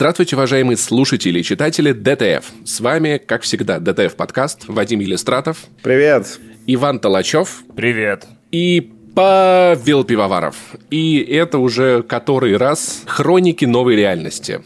Здравствуйте, уважаемые слушатели и читатели DTF. С вами, как всегда, DTF подкаст Вадим Елистратов. Привет. Иван Талачев. Привет. И Павел Пивоваров. И это уже который раз хроники новой реальности.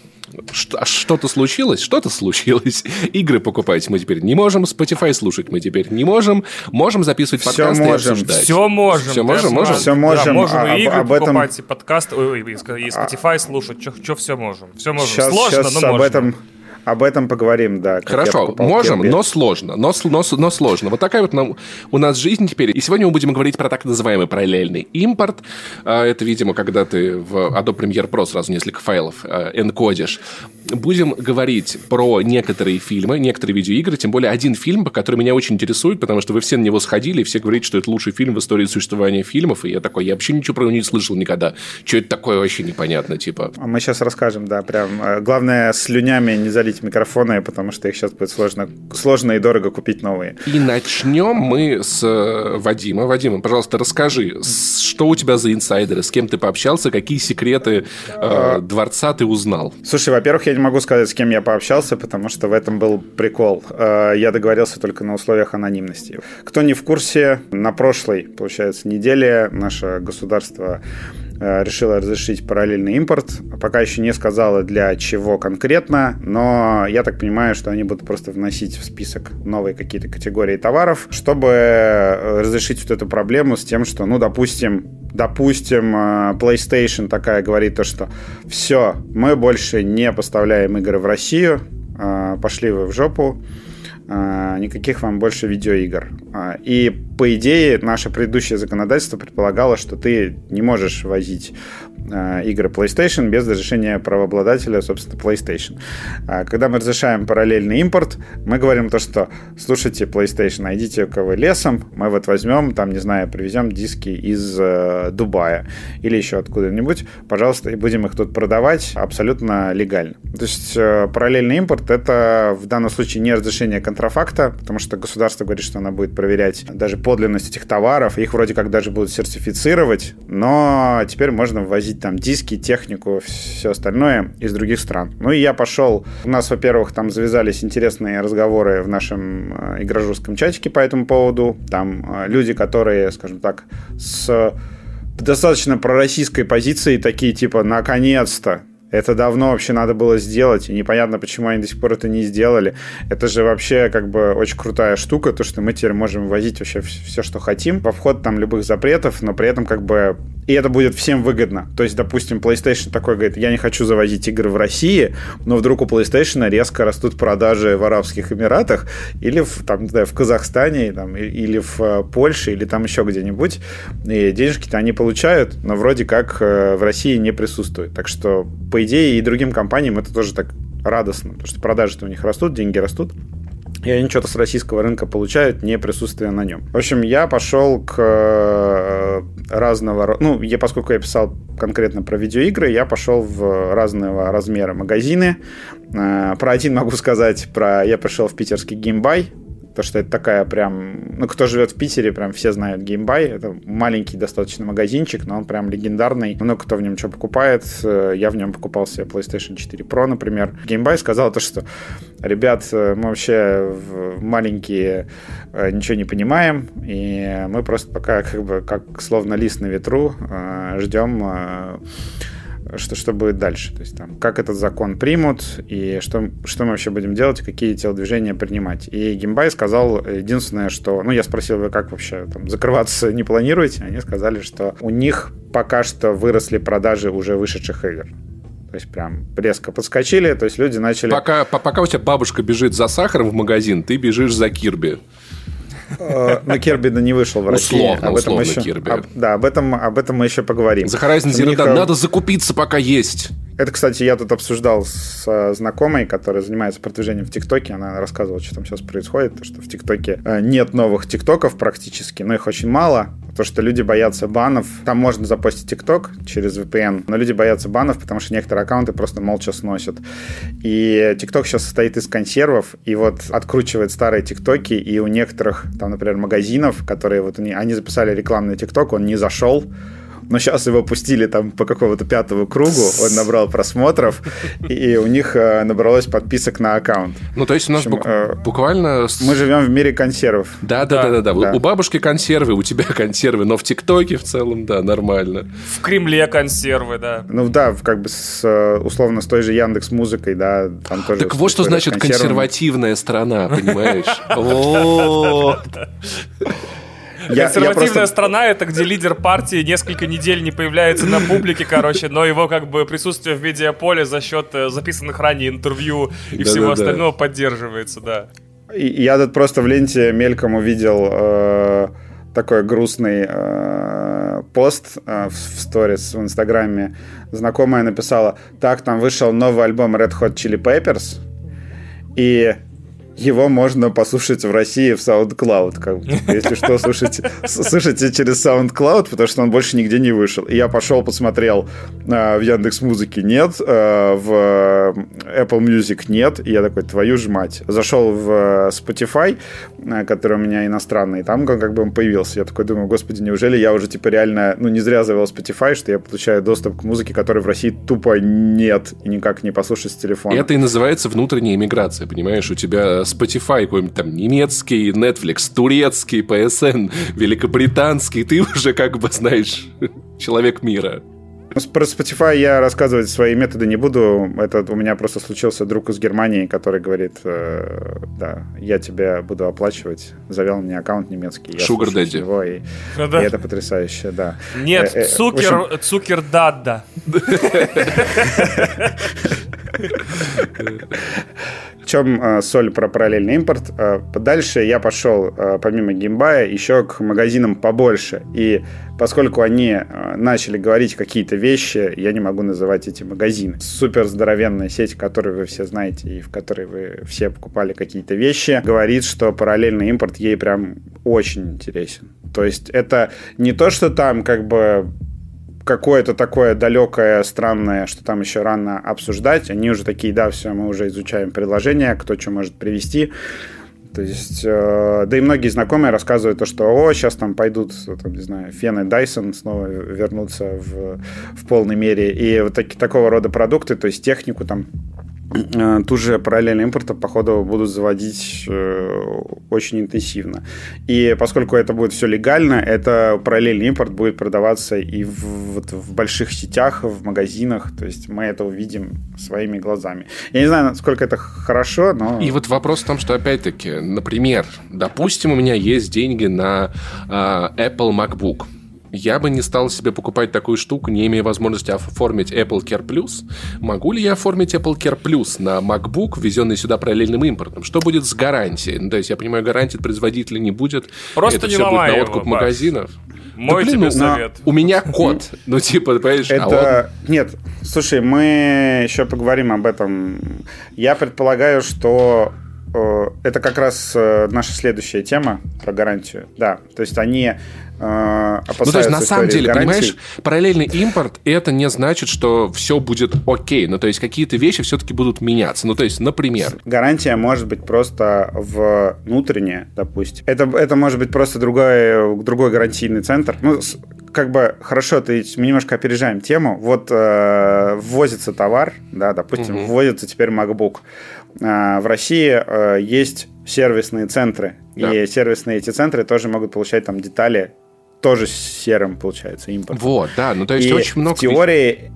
А что-то случилось? Что-то случилось. Игры покупать мы теперь не можем, Spotify слушать мы теперь не можем. Можем записывать Все подкасты можем. и обсуждать. Все можем. Все можем, да, можем? Все можем. Да, можем А, и игры об этом- покупать, и подкаст, ой, ой, и Spotify слушать. Что все можем? Все можем. Сейчас, Сложно, сейчас но об можно. этом, об этом поговорим, да. Хорошо, можем, Kirby. но сложно. Но, но, но сложно. Вот такая вот нам- у нас жизнь теперь. И сегодня мы будем говорить про так называемый параллельный импорт. А, Это, видимо, когда ты в Adobe Premiere Pro сразу несколько файлов а, энкодишь. Будем говорить про некоторые фильмы, некоторые видеоигры, тем более один фильм, который меня очень интересует, потому что вы все на него сходили, и все говорите, что это лучший фильм в истории существования фильмов, и я такой, я вообще ничего про него не слышал никогда. Что это такое, вообще непонятно, типа. А Мы сейчас расскажем, да, прям. Э, Главное, слюнями не залить микрофоны, потому что их сейчас будет сложно, сложно и дорого купить новые. И начнем мы с э, Вадима. Вадима, пожалуйста, расскажи, что у тебя за инсайдеры, с кем ты пообщался, какие секреты э, дворца ты узнал? Слушай, во-первых, я не могу сказать, с кем я пообщался, потому что в этом был прикол. Э, Я договорился только на условиях анонимности. Кто не в курсе, на прошлой, получается, неделе наше государство э, решило разрешить параллельный импорт. Пока еще не сказала для чего конкретно, но я так понимаю, что они будут просто вносить в список новые какие-то категории товаров, чтобы э, разрешить вот эту проблему с тем, что, ну, допустим, допустим, э, PlayStation такая говорит то, что все, мы больше не поставляем игры в Россию, пошли вы в жопу, никаких вам больше видеоигр. А, И по идее наше предыдущее законодательство предполагало, что ты не можешь возить игры PlayStation без разрешения правообладателя, собственно, PlayStation. А Когда мы разрешаем параллельный импорт, мы говорим то, что слушайте, PlayStation, идите-ка вы лесом, мы вот возьмем, там, не знаю, привезем диски из э, Дубая или еще откуда-нибудь, пожалуйста, и будем их тут продавать абсолютно легально. То есть э, параллельный импорт это в данном случае не разрешение контрафакта, потому что государство говорит, что оно будет проверять даже подлинность этих товаров, их вроде как даже будут сертифицировать, но теперь можно ввозить там диски, технику, все остальное из других стран. Ну и я пошел, у нас, во-первых, там завязались интересные разговоры в нашем э, игрожурском чатике по этому поводу, там э, люди, которые, скажем так, с достаточно пророссийской позиции, такие типа, наконец-то, это давно вообще надо было сделать, и непонятно, почему они до сих пор это не сделали. Это же вообще как бы очень крутая штука, то, что мы теперь можем возить вообще все, что хотим, во вход там любых запретов, но при этом как бы и это будет всем выгодно. То есть, допустим, PlayStation такой говорит, я не хочу завозить игры в России, но вдруг у PlayStation резко растут продажи в Арабских Эмиратах или в, там, знаю, в Казахстане там, или в э, Польше или там еще где-нибудь. И денежки-то они получают, но вроде как э, в России не присутствует. Так что, по идее, и другим компаниям это тоже так радостно, потому что продажи-то у них растут, деньги растут. И они что-то с российского рынка получают, не присутствуя на нем. В общем, я пошел к э, разного... Ну, я, поскольку я писал конкретно про видеоигры, я пошел в разного размера магазины. Э, Про один могу сказать, про... я пришел в питерский GameBuy, то что это такая прям... Ну, кто живет в Питере, прям все знают GameBuy. Это маленький достаточно магазинчик, но он прям легендарный. Много кто в нем что покупает. Э, Я в нем покупал себе PlayStation 4 Pro, например. GameBuy сказал то, что ребят, э, мы вообще маленькие э, ничего не понимаем, и мы просто пока как бы как словно лист на ветру ждем что, что будет дальше. То есть там, как этот закон примут, и что, что мы вообще будем делать, какие телодвижения принимать. И Гимбай сказал единственное, что... Ну, я спросил, вы как вообще там закрываться не планируете? Они сказали, что у них пока что выросли продажи уже вышедших игр. То есть прям резко подскочили, то есть люди начали... Пока, по- пока у тебя бабушка бежит за сахаром в магазин, ты бежишь за Кирби. Э, Но Кирби да не вышел в России. Условно, об этом условно еще, Кирби. об- да, об этом, об этом мы еще поговорим. За Horizon Zero них, надо закупиться, пока есть. Это, кстати, я тут обсуждал с э, знакомой, которая занимается продвижением в ТикТоке. Она рассказывала, что там сейчас происходит. То, что в ТикТоке э, нет новых ТикТоков практически, но их очень мало. То, что люди боятся банов. Там можно запостить ТикТок через VPN, но люди боятся банов, потому что некоторые аккаунты просто молча сносят. И ТикТок сейчас состоит из консервов, и вот откручивает старые ТикТоки, и у некоторых, там, например, магазинов, которые вот они, они записали рекламный ТикТок, он не зашел, но сейчас его пустили там по какому-то пятому кругу, он набрал просмотров, и у них э, набралось подписок на аккаунт. Ну, то есть у нас общем, э, буквально... Мы живем в мире консервов. Да, да, да, да, да. У бабушки консервы, у тебя консервы, но в ТикТоке в целом, да, нормально. В Кремле консервы, да. Ну да, как бы с, э, условно с той же Яндекс Музыкой, да, там тоже... Так вот что значит консервативная страна, понимаешь? Я, Консервативная я просто... страна это где лидер партии несколько недель не появляется на публике, короче, но его как бы присутствие в медиаполе за счет э, записанных ранее интервью и да, всего да, остального да. поддерживается, да. Я тут просто в ленте мельком увидел э, такой грустный э, пост э, в, в сторис в Инстаграме. Знакомая написала, так, там вышел новый альбом Red Hot Chili Peppers, и его можно послушать в России в SoundCloud. Как бы. Если что, слушайте, слушайте через SoundCloud, потому что он больше нигде не вышел. И я пошел, посмотрел э, в Яндекс Музыке нет, э, в Apple Music нет. И я такой, твою ж мать. Зашел в Spotify, э, который у меня иностранный, и там как бы он появился. Я такой думаю, господи, неужели я уже типа реально, ну, не зря завел Spotify, что я получаю доступ к музыке, которой в России тупо нет и никак не послушать с телефона. Это и называется внутренняя иммиграция, понимаешь? У тебя Spotify какой-нибудь там немецкий, Netflix, турецкий, PSN, великобританский, ты уже как бы знаешь человек мира. Про Spotify я рассказывать свои методы не буду. Это у меня просто случился друг из Германии, который говорит, э, да, я тебя буду оплачивать. Завел мне аккаунт немецкий. Sugar Daddy. Его, и, ну, да. и это потрясающе, да. Нет, э, э, Цукер, общем... Цукер Дадда. В чем э, соль про параллельный импорт? Э, дальше я пошел, э, помимо геймбая, еще к магазинам побольше. И поскольку они начали говорить какие-то вещи, я не могу называть эти магазины. Супер здоровенная сеть, которую вы все знаете и в которой вы все покупали какие-то вещи, говорит, что параллельный импорт ей прям очень интересен. То есть это не то, что там как бы какое-то такое далекое, странное, что там еще рано обсуждать. Они уже такие, да, все, мы уже изучаем предложение, кто что может привести. То есть, э, да и многие знакомые рассказывают то, что, о, сейчас там пойдут, там, не знаю, Фен и Дайсон снова вернутся в, в полной мере. И вот таки, такого рода продукты, то есть технику там Э, ту же параллельный импорт, походу, будут заводить э, очень интенсивно. И поскольку это будет все легально, это параллельный импорт будет продаваться и в, вот, в больших сетях, в магазинах. То есть мы это увидим своими глазами. Я не знаю, насколько это хорошо, но... И вот вопрос в том, что, опять-таки, например, допустим, у меня есть деньги на э, Apple MacBook я бы не стал себе покупать такую штуку, не имея возможности оформить Apple Care Plus. Могу ли я оформить Apple Care Plus на MacBook, ввезенный сюда параллельным импортом? Что будет с гарантией? Ну, то есть, я понимаю, гарантии от производителя не будет. Просто Это не все будет на откуп его, магазинов. Мой да, блин, тебе ну, совет. У меня код. Ну, типа, понимаешь, а Это... он... Нет, слушай, мы еще поговорим об этом. Я предполагаю, что это как раз э, наша следующая тема про гарантию. Да, то есть они э, Ну, то есть, на самом деле, гарантий. понимаешь, параллельный импорт, это не значит, что все будет окей. Ну, то есть, какие-то вещи все-таки будут меняться. Ну, то есть, например... Гарантия может быть просто внутренняя, допустим. Это, это может быть просто другой, другой гарантийный центр. Ну, как бы хорошо, ты, мы немножко опережаем тему. Вот э, ввозится товар, да, допустим, угу. ввозится теперь MacBook. Э, в России э, есть сервисные центры, да. и сервисные эти центры тоже могут получать там детали тоже серым, получается, импорт. Вот, да, ну то есть и очень много... в теории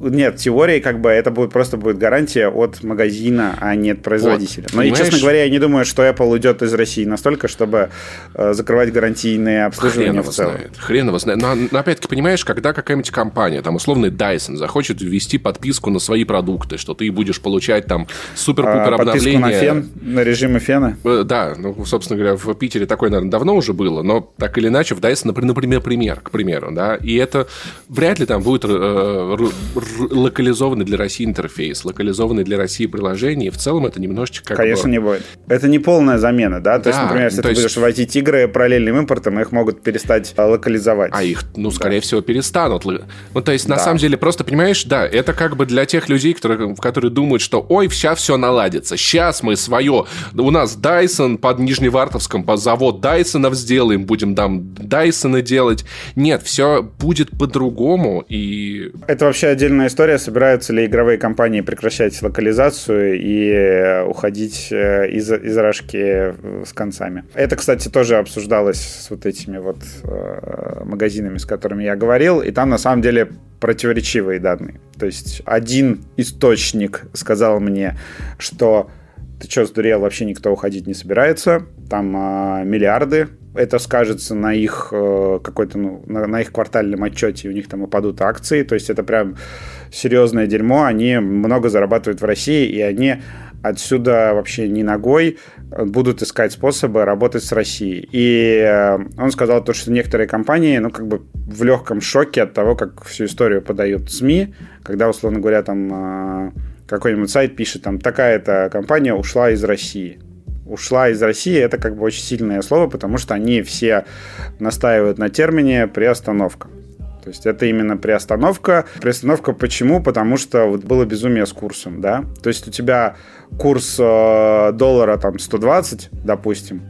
нет, теории как бы это будет просто будет гарантия от магазина, а не от производителя. Вот, Но, и, честно говоря, я не думаю, что Apple уйдет из России настолько, чтобы э, закрывать гарантийные обслуживания Хрен в целом. Знает. Хрен его знает. Но, но опять-таки, понимаешь, когда какая-нибудь компания, там, условный Dyson, захочет ввести подписку на свои продукты, что ты будешь получать там супер-пупер а, обновление. на фен, на режимы фена? Э, да, ну, собственно говоря, в Питере такое, наверное, давно уже было, но так или иначе в Dyson, например, пример, к примеру, да, и это вряд ли там будет э, локализованный для России интерфейс, локализованный для России приложение, и в целом это немножечко как Конечно, бы... не будет. Это не полная замена, да? То да, есть, например, если ты есть... будешь вводить игры параллельным импортом, их могут перестать а, локализовать. А их, ну, скорее да. всего, перестанут. Ну, то есть, на да. самом деле, просто, понимаешь, да, это как бы для тех людей, которые, которые думают, что, ой, сейчас все наладится, сейчас мы свое, у нас Dyson под Нижневартовском, под завод Дайсонов сделаем, будем там Дайсона делать. Нет, все будет по-другому, и... Это вообще отдельная история, собираются ли игровые компании прекращать локализацию и э, уходить э, из, из рожки э, с концами. Это, кстати, тоже обсуждалось с вот этими вот магазинами, с которыми я говорил, и там на самом деле противоречивые данные. То есть один источник сказал мне, что ты что, сдурел, вообще никто уходить не собирается, там э, миллиарды, это скажется на их э, какой-то, ну, на, на их квартальном отчете, у них там упадут акции, то есть это прям серьезное дерьмо, они много зарабатывают в России, и они отсюда вообще не ногой будут искать способы работать с Россией. И э, он сказал то, что некоторые компании, ну, как бы в легком шоке от того, как всю историю подают СМИ, когда, условно говоря, там э, какой-нибудь сайт пишет, там, такая-то компания ушла из России. Ушла из России, это как бы очень сильное слово, потому что они все настаивают на термине приостановка. То есть это именно приостановка. Приостановка почему? Потому что вот было безумие с курсом, да. То есть у тебя курс э, доллара там 120, допустим,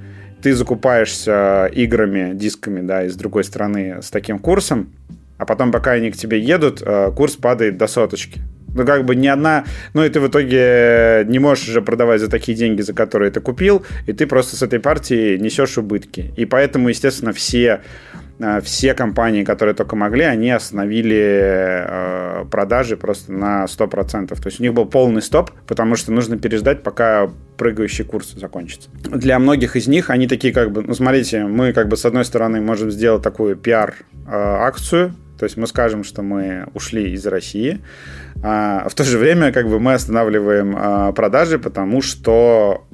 ты закупаешься играми, дисками, да, из другой страны с таким курсом, а потом, пока они к тебе едут, э, курс падает до соточки. Ну, как бы ни одна... Ну, и ты в итоге не можешь уже продавать за такие деньги, за которые ты купил, и ты просто с этой партии несешь убытки. И поэтому, естественно, все Э, все компании, которые только могли, они остановили э, продажи просто на 100%. То есть у них был полный стоп, потому что нужно переждать, пока прыгающий курс закончится. Для многих из них они такие как бы, ну смотрите, мы как бы с одной стороны можем сделать такую пиар-акцию, э, то есть мы скажем, что мы ушли из России, а в то же время как бы мы останавливаем продажи, потому что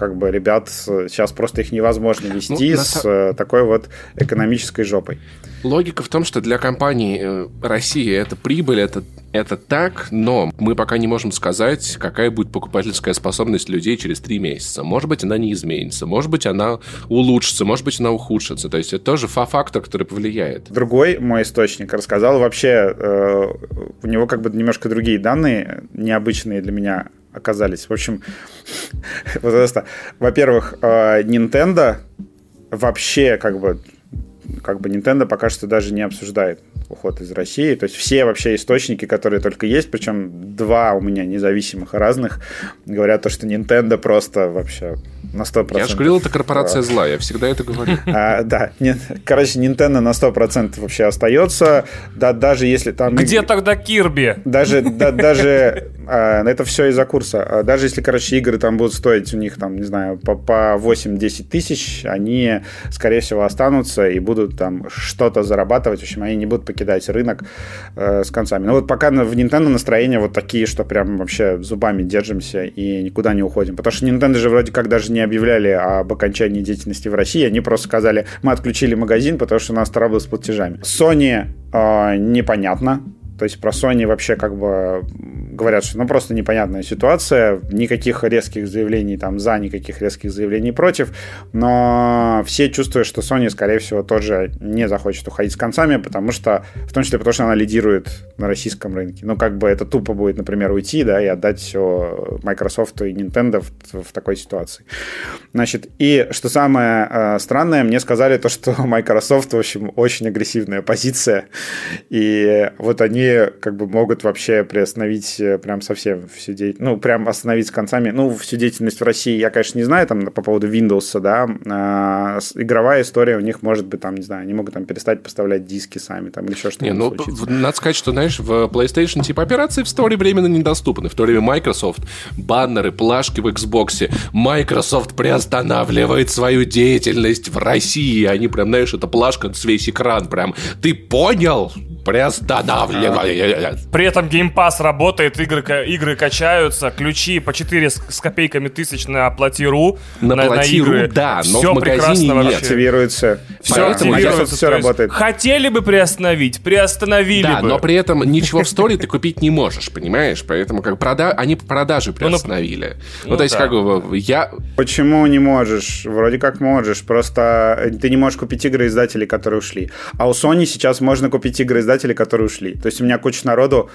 как бы ребят сейчас просто их невозможно ну, вести ну, с на... такой вот экономической жопой. Логика в том, что для компании э, России это прибыль, это, это так, но мы пока не можем сказать, какая будет покупательская способность людей через три месяца. Может быть, она не изменится, может быть, она улучшится, может быть, она ухудшится. То есть это тоже фактор, который повлияет. Другой мой источник рассказал вообще, э, у него как бы немножко другие данные, необычные для меня оказались. В общем, просто, во-первых, э, Nintendo вообще как бы как бы Nintendo пока что даже не обсуждает уход из России. То есть все вообще источники, которые только есть, причем два у меня независимых и разных, говорят то, что Nintendo просто вообще на 100%. Я же говорил, это корпорация зла, я всегда это говорю. А, да, нет, короче, Nintendo на 100% вообще остается, да, даже если там... Где тогда Кирби? Даже, да, даже а, это все из-за курса. А даже если, короче, игры там будут стоить у них, там, не знаю, по, по 8-10 тысяч, они, скорее всего, останутся и будут там что-то зарабатывать. В общем, они не будут покидать рынок э, с концами. Но вот пока в Nintendo настроение вот такие, что прям вообще зубами держимся и никуда не уходим. Потому что Nintendo же вроде как даже не объявляли об окончании деятельности в России. Они просто сказали, мы отключили магазин, потому что у нас траблы с платежами. Sony э, непонятно. То есть про Sony вообще как бы говорят, что ну просто непонятная ситуация, никаких резких заявлений там за, никаких резких заявлений против, но все чувствуют, что Sony, скорее всего, тоже не захочет уходить с концами, потому что, в том числе потому, что она лидирует на российском рынке. Ну, как бы это тупо будет, например, уйти, да, и отдать все Microsoft и Nintendo в, в такой ситуации. Значит, и что самое э, странное, мне сказали то, что Microsoft, в общем, очень агрессивная позиция, и вот они как бы могут вообще приостановить э, прям совсем всю деятельность, ну, прям остановить с концами, ну, всю деятельность в России я, конечно, не знаю, там, по поводу Windows, да, а, игровая история у них может быть, там, не знаю, они могут там перестать поставлять диски сами, там, или еще что-то. Не, ну, случится. надо сказать, что, знаешь, в PlayStation типа операции в время временно недоступны, в то время Microsoft, баннеры, плашки в Xbox, Microsoft приостанавливает свою деятельность в России, они прям, знаешь, это плашка весь экран, прям, ты понял? Приостанавливает. При этом Game Pass работает игры, игры качаются, ключи по 4 с копейками тысяч на платиру. На, на платиру, на да, но все в магазине нет. Активируется. Все активируется. Все работает. Хотели бы приостановить, приостановили да, бы. но при этом ничего в сторе ты купить не можешь, понимаешь? Поэтому как прода... они продажи ну, приостановили. Ну, ну то есть как бы я... Почему не можешь? Вроде как можешь, просто ты не можешь купить игры издателей, которые ушли. А у Sony сейчас можно купить игры издателей, которые ушли. То есть у меня куча народу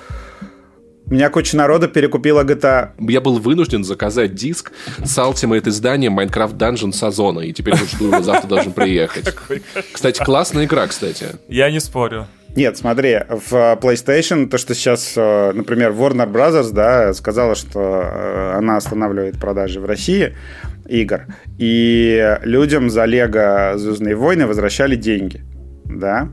у меня куча народа перекупила GTA. Я был вынужден заказать диск с Ultimate изданием Minecraft Dungeon Сазона, и теперь жду его завтра должен приехать. Кстати, классная игра, кстати. Я не спорю. Нет, смотри, в PlayStation, то, что сейчас, э, например, Warner Brothers, да, сказала, что э, она останавливает продажи в России игр, и людям за Лего Звездные войны возвращали деньги, да,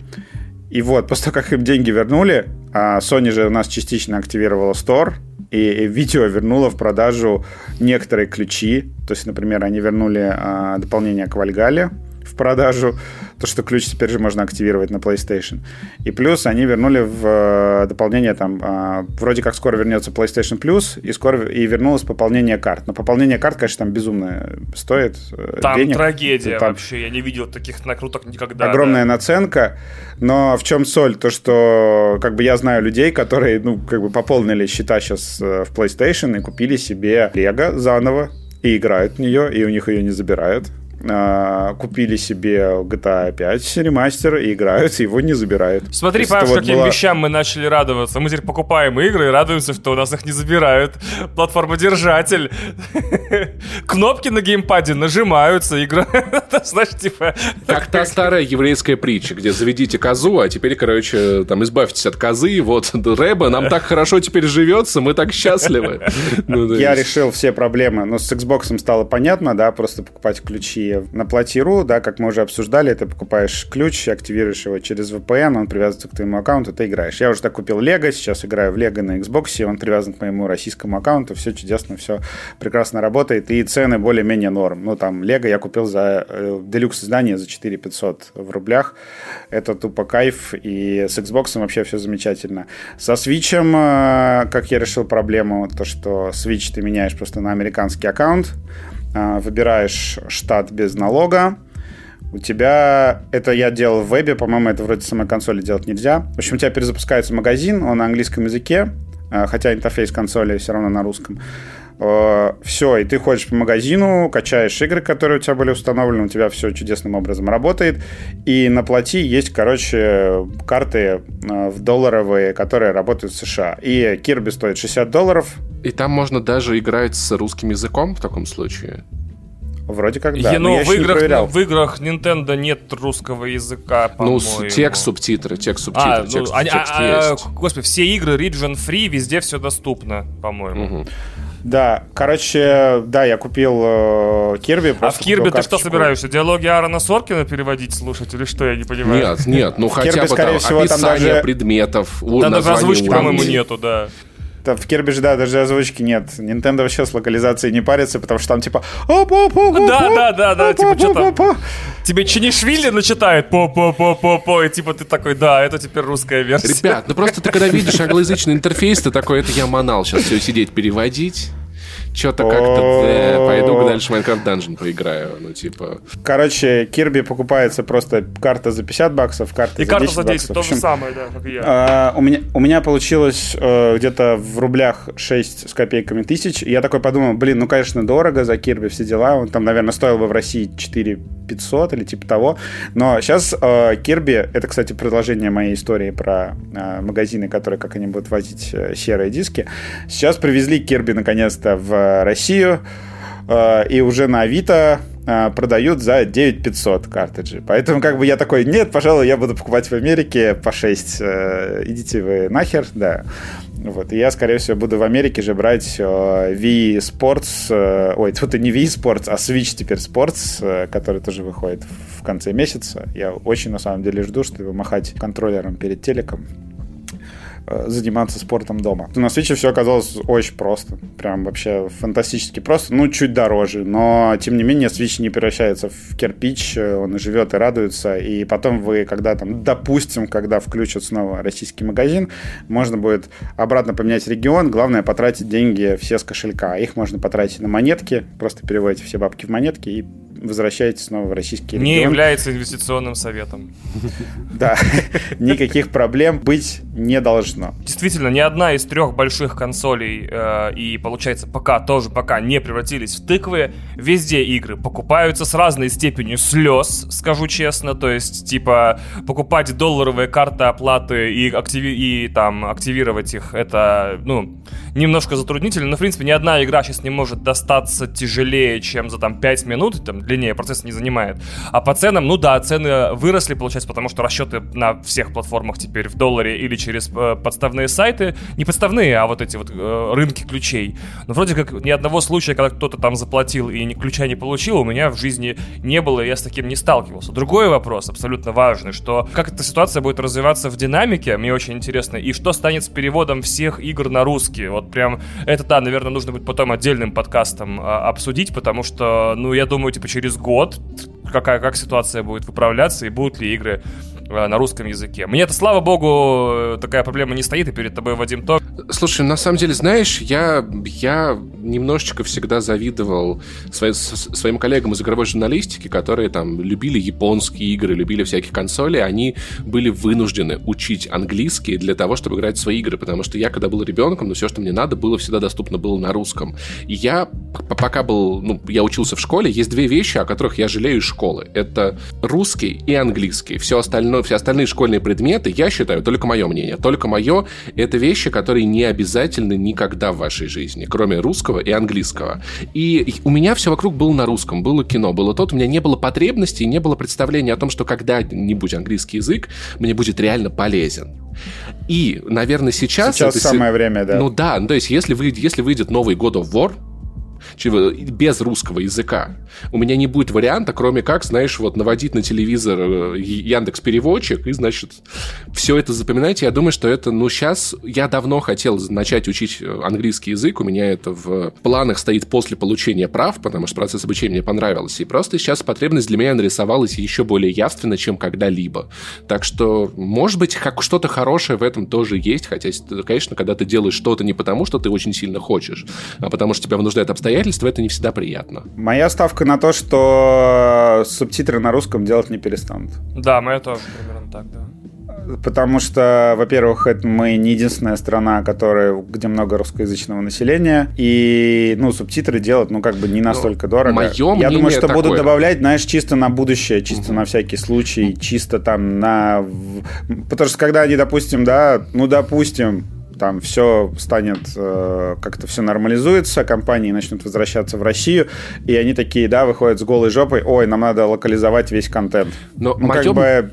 и вот, после того, как им деньги вернули, а Sony же у нас частично активировала Store, и видео вернуло в продажу некоторые ключи. То есть, например, они вернули а, дополнение к Вальгале, в продажу, то, что ключ теперь же можно активировать на PlayStation. И плюс они вернули в э, дополнение там, э, вроде как скоро вернется PlayStation Plus, и скоро и вернулось пополнение карт. Но пополнение карт, конечно, там безумно стоит э, Там денег. трагедия там вообще, я не видел таких накруток никогда. Огромная да. наценка, но в чем соль? То, что как бы я знаю людей, которые, ну, как бы пополнили счета сейчас в PlayStation и купили себе Лего заново, и играют в нее, и у них ее не забирают. А, купили себе GTA 5 ремастер и играют, и его не забирают. Смотри, Паш, вот каким была... вещам мы начали радоваться. Мы теперь покупаем игры и радуемся, что у нас их не забирают. Платформодержатель. Кнопки на геймпаде нажимаются, игра... Знаешь, типа... Как та старая еврейская притча, где заведите козу, а теперь, короче, там избавьтесь от козы, вот, Рэба, нам так хорошо теперь живется, мы так счастливы. Ну, Я решил все проблемы. Но с Xbox стало понятно, да, просто покупать ключи на платиру, да, как мы уже обсуждали, ты покупаешь ключ, активируешь его через VPN, он привязывается к твоему аккаунту, ты играешь. Я уже так купил Лего, сейчас играю в Лего на Xbox, он привязан к моему российскому аккаунту, все чудесно, все прекрасно работает, и цены более-менее норм. Ну, там, Лего я купил за э, делюкс издание за 4 500 в рублях. Это тупо кайф, и с Xbox вообще все замечательно. Со Switch, э, как я решил проблему, то, что Switch ты меняешь просто на американский аккаунт, выбираешь штат без налога, у тебя, это я делал в вебе, по-моему, это вроде самой консоли делать нельзя. В общем, у тебя перезапускается магазин, он на английском языке, а, хотя интерфейс консоли все равно на русском. А, все, и ты ходишь по магазину, качаешь игры, которые у тебя были установлены, у тебя все чудесным образом работает. И на плати есть, короче, карты в долларовые, которые работают в США. И Kirby стоит 60 долларов, и там можно даже играть с русским языком в таком случае? Вроде как да. Я, но, но в, играх, в играх Nintendo нет русского языка, Ну, текст, субтитры, текст, субтитры, а, текст, ну, текст а, есть. Господи, все игры region free, везде все доступно, по-моему. Угу. Да, короче, да, я купил э, Кирби. А в Кирби ты что собираешься? Диалоги Аарона Соркина переводить, слушать или что, я не понимаю? Нет, нет, ну хотя Кирби, бы там всего, описание там даже... предметов, Да, даже озвучки, по-моему, нету, да. Там в Кирби же, да, даже озвучки нет. Nintendo вообще с локализацией не парится, потому что там типа... Да, да, да, да, типа что там... Тебе Чинишвили начитает по-по-по-по-по, и типа ты такой, да, это теперь русская версия. Ребят, ну просто ты когда видишь англоязычный интерфейс, ты такой, это я манал сейчас все сидеть переводить что-то как-то э, пойду дальше Майнкрафт Dungeon поиграю. Ну, типа... Короче, Кирби покупается просто карта за 50 баксов, карта и за карта 10 за 10, баксов. то же самое, да, как и я. А, у, меня, у меня получилось э, где-то в рублях 6 с копейками тысяч. Я такой подумал, блин, ну, конечно, дорого за Кирби все дела. Он там, наверное, стоил бы в России 4 500 или типа того. Но сейчас э, это, кстати, продолжение моей истории про э, магазины, которые, как они будут возить э, серые диски. Сейчас привезли Кирби, наконец-то, в Россию, э, и уже на Авито э, продают за 9500 картриджи. Поэтому как бы я такой, нет, пожалуй, я буду покупать в Америке по 6. Э, идите вы нахер, да. Вот, и я, скорее всего, буду в Америке же брать Wii Sports, ой, тут и не Wii Sports, а Switch теперь Sports, который тоже выходит в конце месяца. Я очень, на самом деле, жду, чтобы махать контроллером перед телеком. Э, заниматься спортом дома. На свече все оказалось очень просто. Прям вообще фантастически просто. Ну, чуть дороже. Но, тем не менее, Switch не превращается в кирпич. Он и живет, и радуется. И потом вы, когда там, допустим, когда включат снова российский магазин, можно будет обратно поменять регион. Главное, потратить деньги все с кошелька. Их можно потратить на монетки. Просто переводите все бабки в монетки и возвращаетесь снова в российский регион. Не является инвестиционным советом. Да, никаких проблем быть не должно. Действительно, ни одна из трех больших консолей э, и, получается, пока тоже пока не превратились в тыквы. Везде игры покупаются с разной степенью слез, скажу честно. То есть, типа, покупать долларовые карты оплаты и, активи и там активировать их, это, ну, немножко затруднительно. Но, в принципе, ни одна игра сейчас не может достаться тяжелее, чем за там 5 минут. Там длиннее процесс не занимает. А по ценам, ну да, цены выросли, получается, потому что расчеты на всех платформах теперь в долларе или через э, подставные сайты. Не подставные, а вот эти вот э, рынки ключей. Но вроде как ни одного случая, когда кто-то там заплатил и ключа не получил, у меня в жизни не было, и я с таким не сталкивался. Другой вопрос, абсолютно важный, что как эта ситуация будет развиваться в динамике, мне очень интересно, и что станет с переводом всех игр на русский. Вот прям это, да, наверное, нужно будет потом отдельным подкастом а, обсудить, потому что, ну, я думаю, типа, через год, какая, как ситуация будет выправляться и будут ли игры на русском языке. Мне это, слава богу, такая проблема не стоит, и перед тобой, Вадим, то. Слушай, на самом деле, знаешь, я, я немножечко всегда завидовал своим, своим коллегам из игровой журналистики, которые там любили японские игры, любили всяких консолей, они были вынуждены учить английский для того, чтобы играть в свои игры, потому что я, когда был ребенком, ну, все, что мне надо, было всегда доступно было на русском. И я, пока был, ну, я учился в школе, есть две вещи, о которых я жалею из школы. Это русский и английский. Все остальное все остальные школьные предметы, я считаю, только мое мнение, только мое, это вещи, которые не обязательны никогда в вашей жизни, кроме русского и английского. И у меня все вокруг было на русском, было кино, было тот, у меня не было потребностей, не было представления о том, что когда-нибудь английский язык мне будет реально полезен. И, наверное, сейчас... Сейчас это, самое время, да. Ну да, ну, то есть если, вы, если выйдет новый God of War, без русского языка. У меня не будет варианта, кроме как, знаешь, вот наводить на телевизор э, Яндекс Переводчик и, значит, все это запоминать. Я думаю, что это, ну, сейчас я давно хотел начать учить э, английский язык. У меня это в планах стоит после получения прав, потому что процесс обучения мне понравился. И просто сейчас потребность для меня нарисовалась еще более явственно, чем когда-либо. Так что, может быть, как что-то хорошее в этом тоже есть, хотя, конечно, когда ты делаешь что-то не потому, что ты очень сильно хочешь, а потому что тебя вынуждает обстоятельства, обстоятельства, это не всегда приятно. Моя ставка на то, что субтитры на русском делать не перестанут. Да, моя тоже примерно так, да. Потому что, во-первых, это мы не единственная страна, которая, где много русскоязычного населения, и ну, субтитры делать, ну, как бы не ну, настолько ну, дорого. Мое Я думаю, что такое. будут добавлять, знаешь, чисто на будущее, чисто угу. на всякий случай, чисто там на... Потому что когда они, допустим, да, ну, допустим, там все станет, э, как-то все нормализуется, компании начнут возвращаться в Россию, и они такие, да, выходят с голой жопой, ой, нам надо локализовать весь контент. Но ну, моем... как бы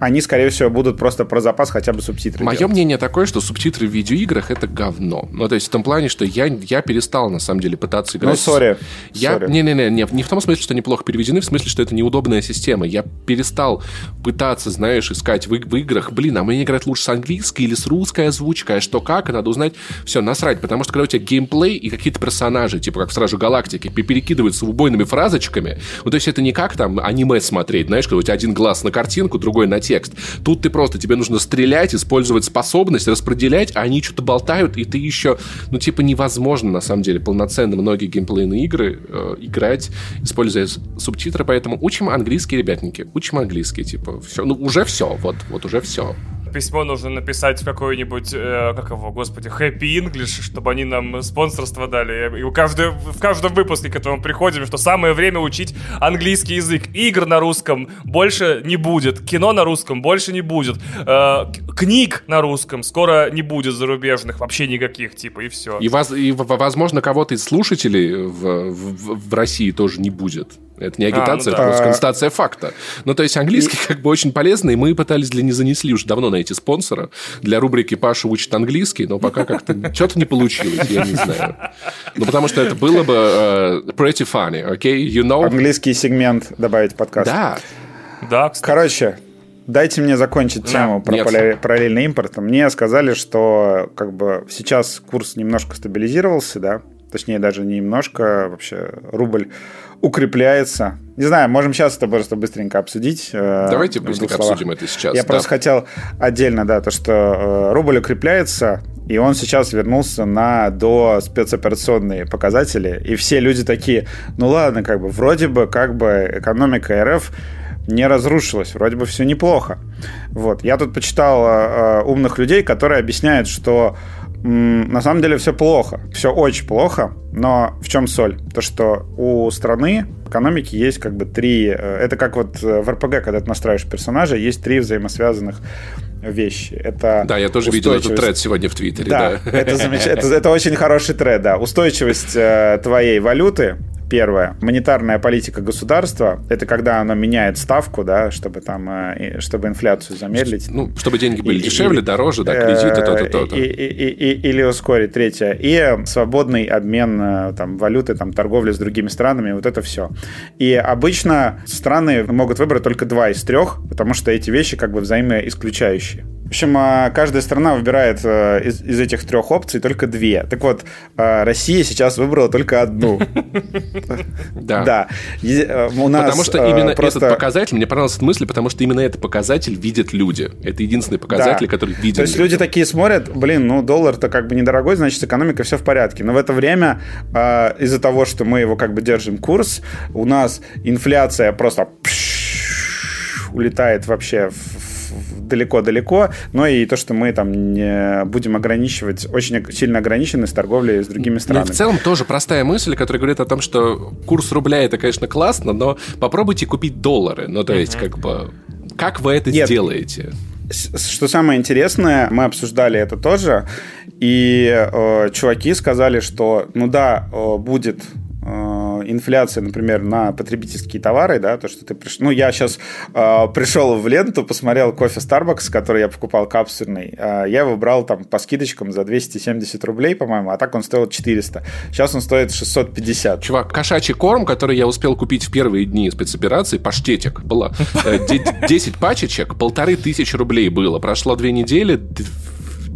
они, скорее всего, будут просто про запас хотя бы субтитры Мое делать. мнение такое, что субтитры в видеоиграх — это говно. Ну, то есть в том плане, что я, я перестал, на самом деле, пытаться играть... Ну, сори. Я... Не-не-не, не, не в том смысле, что неплохо переведены, в смысле, что это неудобная система. Я перестал пытаться, знаешь, искать в, в играх, блин, а мне играть лучше с английской или с русской озвучкой, а что как, и надо узнать. Все, насрать, потому что когда у тебя геймплей и какие-то персонажи, типа как в Стражу Галактики, перекидываются убойными фразочками, ну, то есть это не как там аниме смотреть, знаешь, когда у тебя один глаз на картинку, другой на текст. Тут ты просто, тебе нужно стрелять, использовать способность, распределять, а они что-то болтают, и ты еще, ну, типа, невозможно, на самом деле, полноценно многие геймплейные игры э, играть, используя субтитры, поэтому учим английский, ребятники, учим английский, типа, все, ну, уже все, вот, вот уже все письмо нужно написать в какой-нибудь, э, как его, господи, Happy English, чтобы они нам спонсорство дали. И у каждого, в каждом выпуске к этому приходим, что самое время учить английский язык. Игр на русском больше не будет, кино на русском больше не будет, э, книг на русском скоро не будет зарубежных, вообще никаких, типа, и все. И, воз, и возможно, кого-то из слушателей в, в, в России тоже не будет. Это не агитация, а, ну да. это просто констатация факта. Ну, то есть английский и... как бы очень полезный, и мы пытались для не занесли уже давно найти спонсора для рубрики «Паша учит английский», но пока как-то что-то не получилось, я не знаю. Ну, потому что это было бы uh, pretty funny, okay? You know? Английский сегмент добавить в подкаст. Да. Да, кстати. Короче, дайте мне закончить тему про нет. параллельный импорт. Мне сказали, что как бы сейчас курс немножко стабилизировался, да, точнее даже не немножко, вообще рубль укрепляется. Не знаю, можем сейчас это просто быстренько обсудить. Э, Давайте быстренько обсудим это сейчас. Я да. просто хотел отдельно, да, то, что э, рубль укрепляется, и он сейчас вернулся на до спецоперационные показатели, и все люди такие, ну ладно, как бы, вроде бы, как бы экономика РФ не разрушилась, вроде бы все неплохо. Вот. Я тут почитал э, умных людей, которые объясняют, что на самом деле все плохо, все очень плохо, но в чем соль? То, что у страны экономики есть как бы три... Э, это как вот э, в РПГ, когда ты настраиваешь персонажа, есть три взаимосвязанных вещи. Это да, я тоже видел этот тред сегодня в Твиттере. Да, да. Это, замеч... это, это очень хороший тред, да. Устойчивость э, твоей валюты, Первое. Монетарная политика государства – это когда оно меняет ставку, да, чтобы там, э, чтобы инфляцию замедлить. Ну, чтобы деньги были и, дешевле, и, дороже, да, кредиты, то-то, э, то-то. И, и, и, или ускорить. Третье. И свободный обмен э, там, валюты, там, торговли с другими странами, вот это все. И обычно страны могут выбрать только два из трех, потому что эти вещи как бы взаимоисключающие. В общем, а, каждая страна выбирает э, из, из этих трех опций только две. Так вот, а, Россия сейчас выбрала только одну. Да. Да. Потому что именно этот показатель, мне понравилась эта мысль, потому что именно этот показатель видят люди. Это единственный показатель, который видят. То есть люди такие смотрят, блин, ну доллар-то как бы недорогой, значит экономика все в порядке. Но в это время из-за того, что мы его как бы держим курс, у нас инфляция просто улетает вообще в далеко-далеко, но и то, что мы там не будем ограничивать, очень сильно ограничены с торговлей с другими странами. Ну, в целом тоже простая мысль, которая говорит о том, что курс рубля это, конечно, классно, но попробуйте купить доллары. Ну, то есть, как бы, как вы это Нет. сделаете? Что самое интересное, мы обсуждали это тоже, и э, чуваки сказали, что, ну да, э, будет инфляция, например, на потребительские товары, да, то, что ты пришел... Ну, я сейчас э, пришел в ленту, посмотрел кофе Starbucks, который я покупал капсульный. Э, я его брал там по скидочкам за 270 рублей, по-моему, а так он стоил 400. Сейчас он стоит 650. Чувак, кошачий корм, который я успел купить в первые дни спецоперации, паштетик, было 10 э, пачечек, полторы тысячи рублей было. Прошло две недели,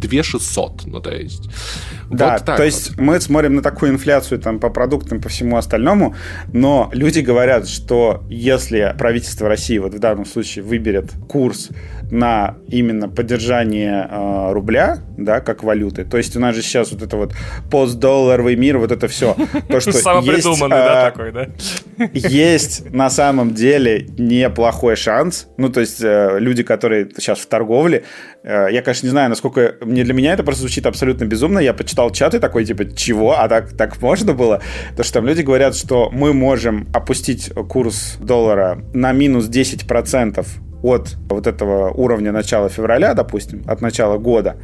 2600. Ну, то есть... Да, вот то есть мы смотрим на такую инфляцию там по продуктам, по всему остальному, но люди говорят, что если правительство России вот в данном случае выберет курс на именно поддержание э, рубля, да, как валюты. То есть у нас же сейчас вот это вот постдолларовый мир, вот это все. То, что есть, да, э, такой, да? Есть на самом деле неплохой шанс. Ну, то есть э, люди, которые сейчас в торговле, я, конечно, не знаю, насколько... Мне для меня это просто звучит абсолютно безумно. Я почитал чаты такой, типа, чего? А так, так можно было? То, что там люди говорят, что мы можем опустить курс доллара на минус 10% от вот этого уровня начала февраля, допустим, от начала года.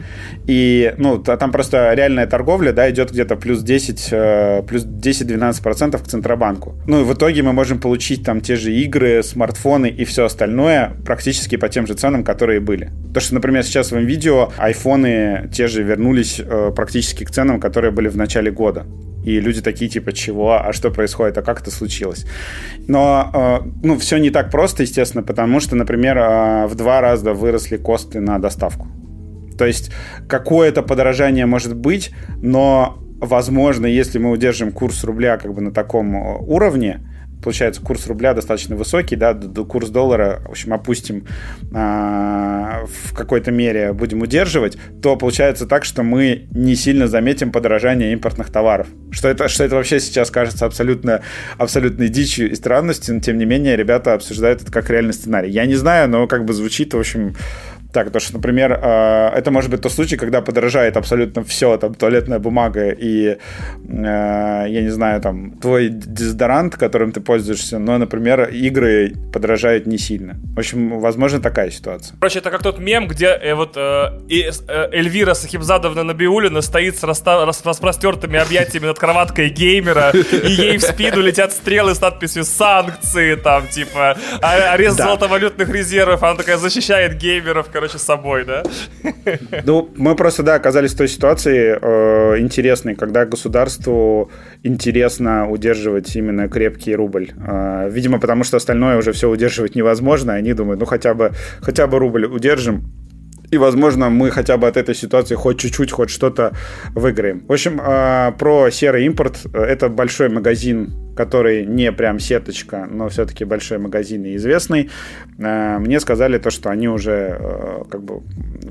И, ну, там просто реальная торговля, да, идет где-то плюс 10, э, плюс 10-12% к Центробанку. Ну, и в итоге мы можем получить там те же игры, смартфоны и все остальное практически по тем же ценам, которые были. То, что, например, сейчас в видео айфоны те же вернулись э, практически к ценам, которые были в начале года и люди такие типа чего, а что происходит, а как это случилось. Но э, ну все не так просто, естественно, потому что, например, э, в два раза выросли косты на доставку. То есть какое-то подорожание может быть, но возможно, если мы удержим курс рубля как бы на таком э, уровне, получается, курс рубля достаточно высокий, да, курс доллара, в общем, опустим а, в какой-то мере, будем удерживать, то получается так, что мы не сильно заметим подорожание импортных товаров. Что это, что это вообще сейчас кажется абсолютно, абсолютной дичью и странностью, но тем не менее ребята обсуждают это как реальный сценарий. Я не знаю, но как бы звучит, в общем, так, потому что, например, э, это может быть тот случай, когда подорожает абсолютно все, там, туалетная бумага и, э, я не знаю, там, твой дезодорант, которым ты пользуешься, но, например, игры подорожают не сильно. В общем, возможно, такая ситуация. Короче, это как тот мем, где э, вот э, э, Эльвира Сахибзадовна Набиулина стоит с, с распростертыми объятиями над кроваткой геймера, и ей в спину летят стрелы с надписью «Санкции», там, типа, арест золотовалютных резервов, она такая защищает геймеров, короче, короче, с собой, да? Ну, мы просто, да, оказались в той ситуации э, интересной, когда государству интересно удерживать именно крепкий рубль. Э, видимо, потому что остальное уже все удерживать невозможно. Они думают, ну, хотя бы, хотя бы рубль удержим, и, возможно, мы хотя бы от этой ситуации хоть чуть-чуть, хоть что-то выиграем. В общем, а, про серый импорт. Это большой магазин, который не прям сеточка, но все-таки большой магазин и известный. А, мне сказали то, что они уже а, как бы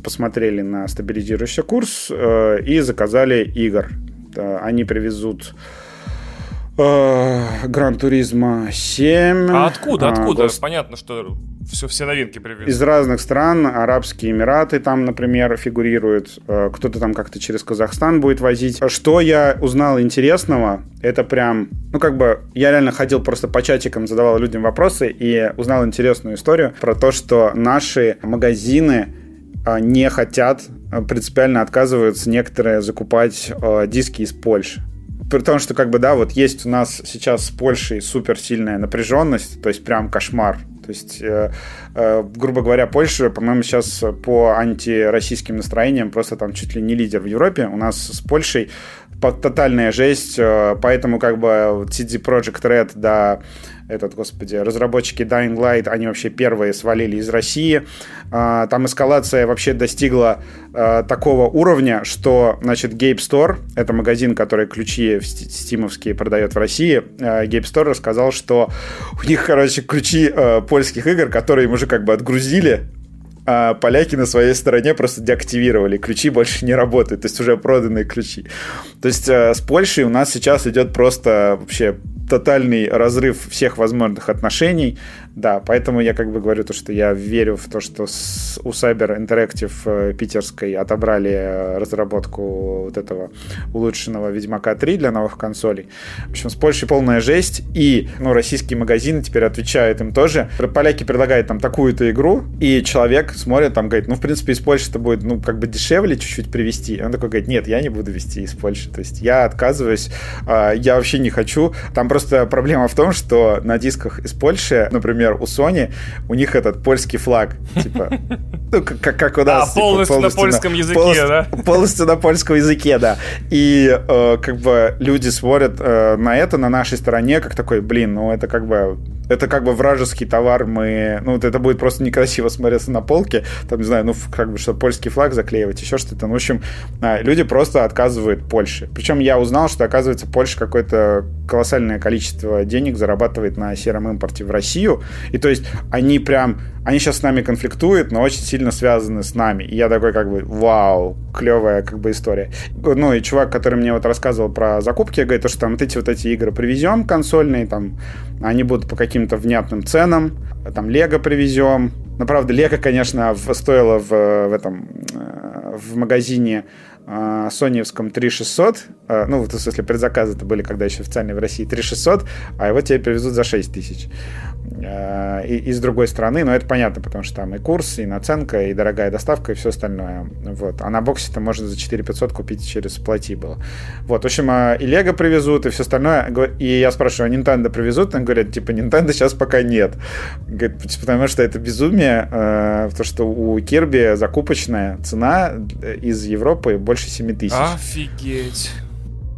посмотрели на стабилизирующий курс и заказали игр. Они привезут Гран Туризма 7. А откуда? Откуда? Гос... Понятно, что все, все новинки привезли. Из разных стран. Арабские Эмираты там, например, фигурируют. Э, кто-то там как-то через Казахстан будет возить. Что я узнал интересного, это прям... Ну, как бы, я реально ходил просто по чатикам, задавал людям вопросы и узнал интересную историю про то, что наши магазины э, не хотят, э, принципиально отказываются некоторые закупать диски из Польши при том, что как бы, да, вот есть у нас сейчас с Польшей супер сильная напряженность, то есть прям кошмар. То есть, э, грубо говоря, Польша, по-моему, сейчас по антироссийским настроениям просто там чуть ли не лидер в Европе. У нас с Польшей тотальная жесть, э, поэтому как бы CD Project Red, да, этот, господи, разработчики Dying Light, они вообще первые свалили из России. Там эскалация вообще достигла такого уровня, что, значит, Gabe Store, это магазин, который ключи стимовские продает в России, Gabe Store рассказал, что у них, короче, ключи польских игр, которые им уже как бы отгрузили, а поляки на своей стороне просто деактивировали. Ключи больше не работают, то есть уже проданные ключи. То есть э, с Польшей у нас сейчас идет просто вообще тотальный разрыв всех возможных отношений. Да, поэтому я как бы говорю то, что я верю в то, что с, у Cyber Interactive э, питерской отобрали э, разработку вот этого улучшенного Ведьмака 3 для новых консолей. В общем, с Польшей полная жесть, и ну, российские магазины теперь отвечают им тоже. Поляки предлагают там такую-то игру, и человек смотрит, там говорит, ну, в принципе, из Польши это будет, ну, как бы дешевле чуть-чуть привезти. И он такой говорит, нет, я не буду везти из Польши. То есть я отказываюсь, а, я вообще не хочу. Там просто проблема в том, что на дисках из Польши, например, например, у Sony, у них этот польский флаг, типа, ну, как, как у нас. А, типа, полностью, полностью на польском на, языке, полностью, да? Полностью на польском языке, да. И э, как бы люди смотрят э, на это на нашей стороне, как такой, блин, ну это как бы это как бы вражеский товар, мы, ну, вот это будет просто некрасиво смотреться на полке, там, не знаю, ну, как бы, что польский флаг заклеивать, еще что-то, ну, в общем, а, люди просто отказывают Польше. Причем я узнал, что, оказывается, Польша какое-то колоссальное количество денег зарабатывает на сером импорте в Россию, и то есть они прям, они сейчас с нами конфликтуют, но очень сильно связаны с нами, и я такой, как бы, вау, клевая, как бы, история. Ну, и чувак, который мне вот рассказывал про закупки, говорит, что там вот эти вот эти игры привезем консольные, там, они будут по каким каким-то внятным ценам. Там Лего привезем. Ну, правда, Лего, конечно, стоило в, в этом э, в магазине э, соневском 3600, э, ну, в смысле, предзаказы это были, когда еще официально в России 3600, а его тебе привезут за 6 тысяч. Э, и, и с другой стороны, но это понятно, потому что там и курс, и наценка, и дорогая доставка, и все остальное. Вот. А на боксе это можно за 4 500 купить через плати было. Вот, в общем, э, и Лего привезут, и все остальное. И я спрашиваю, а Nintendo привезут? Они говорят, типа, Nintendo сейчас пока нет. Говорит, потому что это безумие, э, то, что у Кирби закупочная цена из Европы больше 7 тысяч. Офигеть.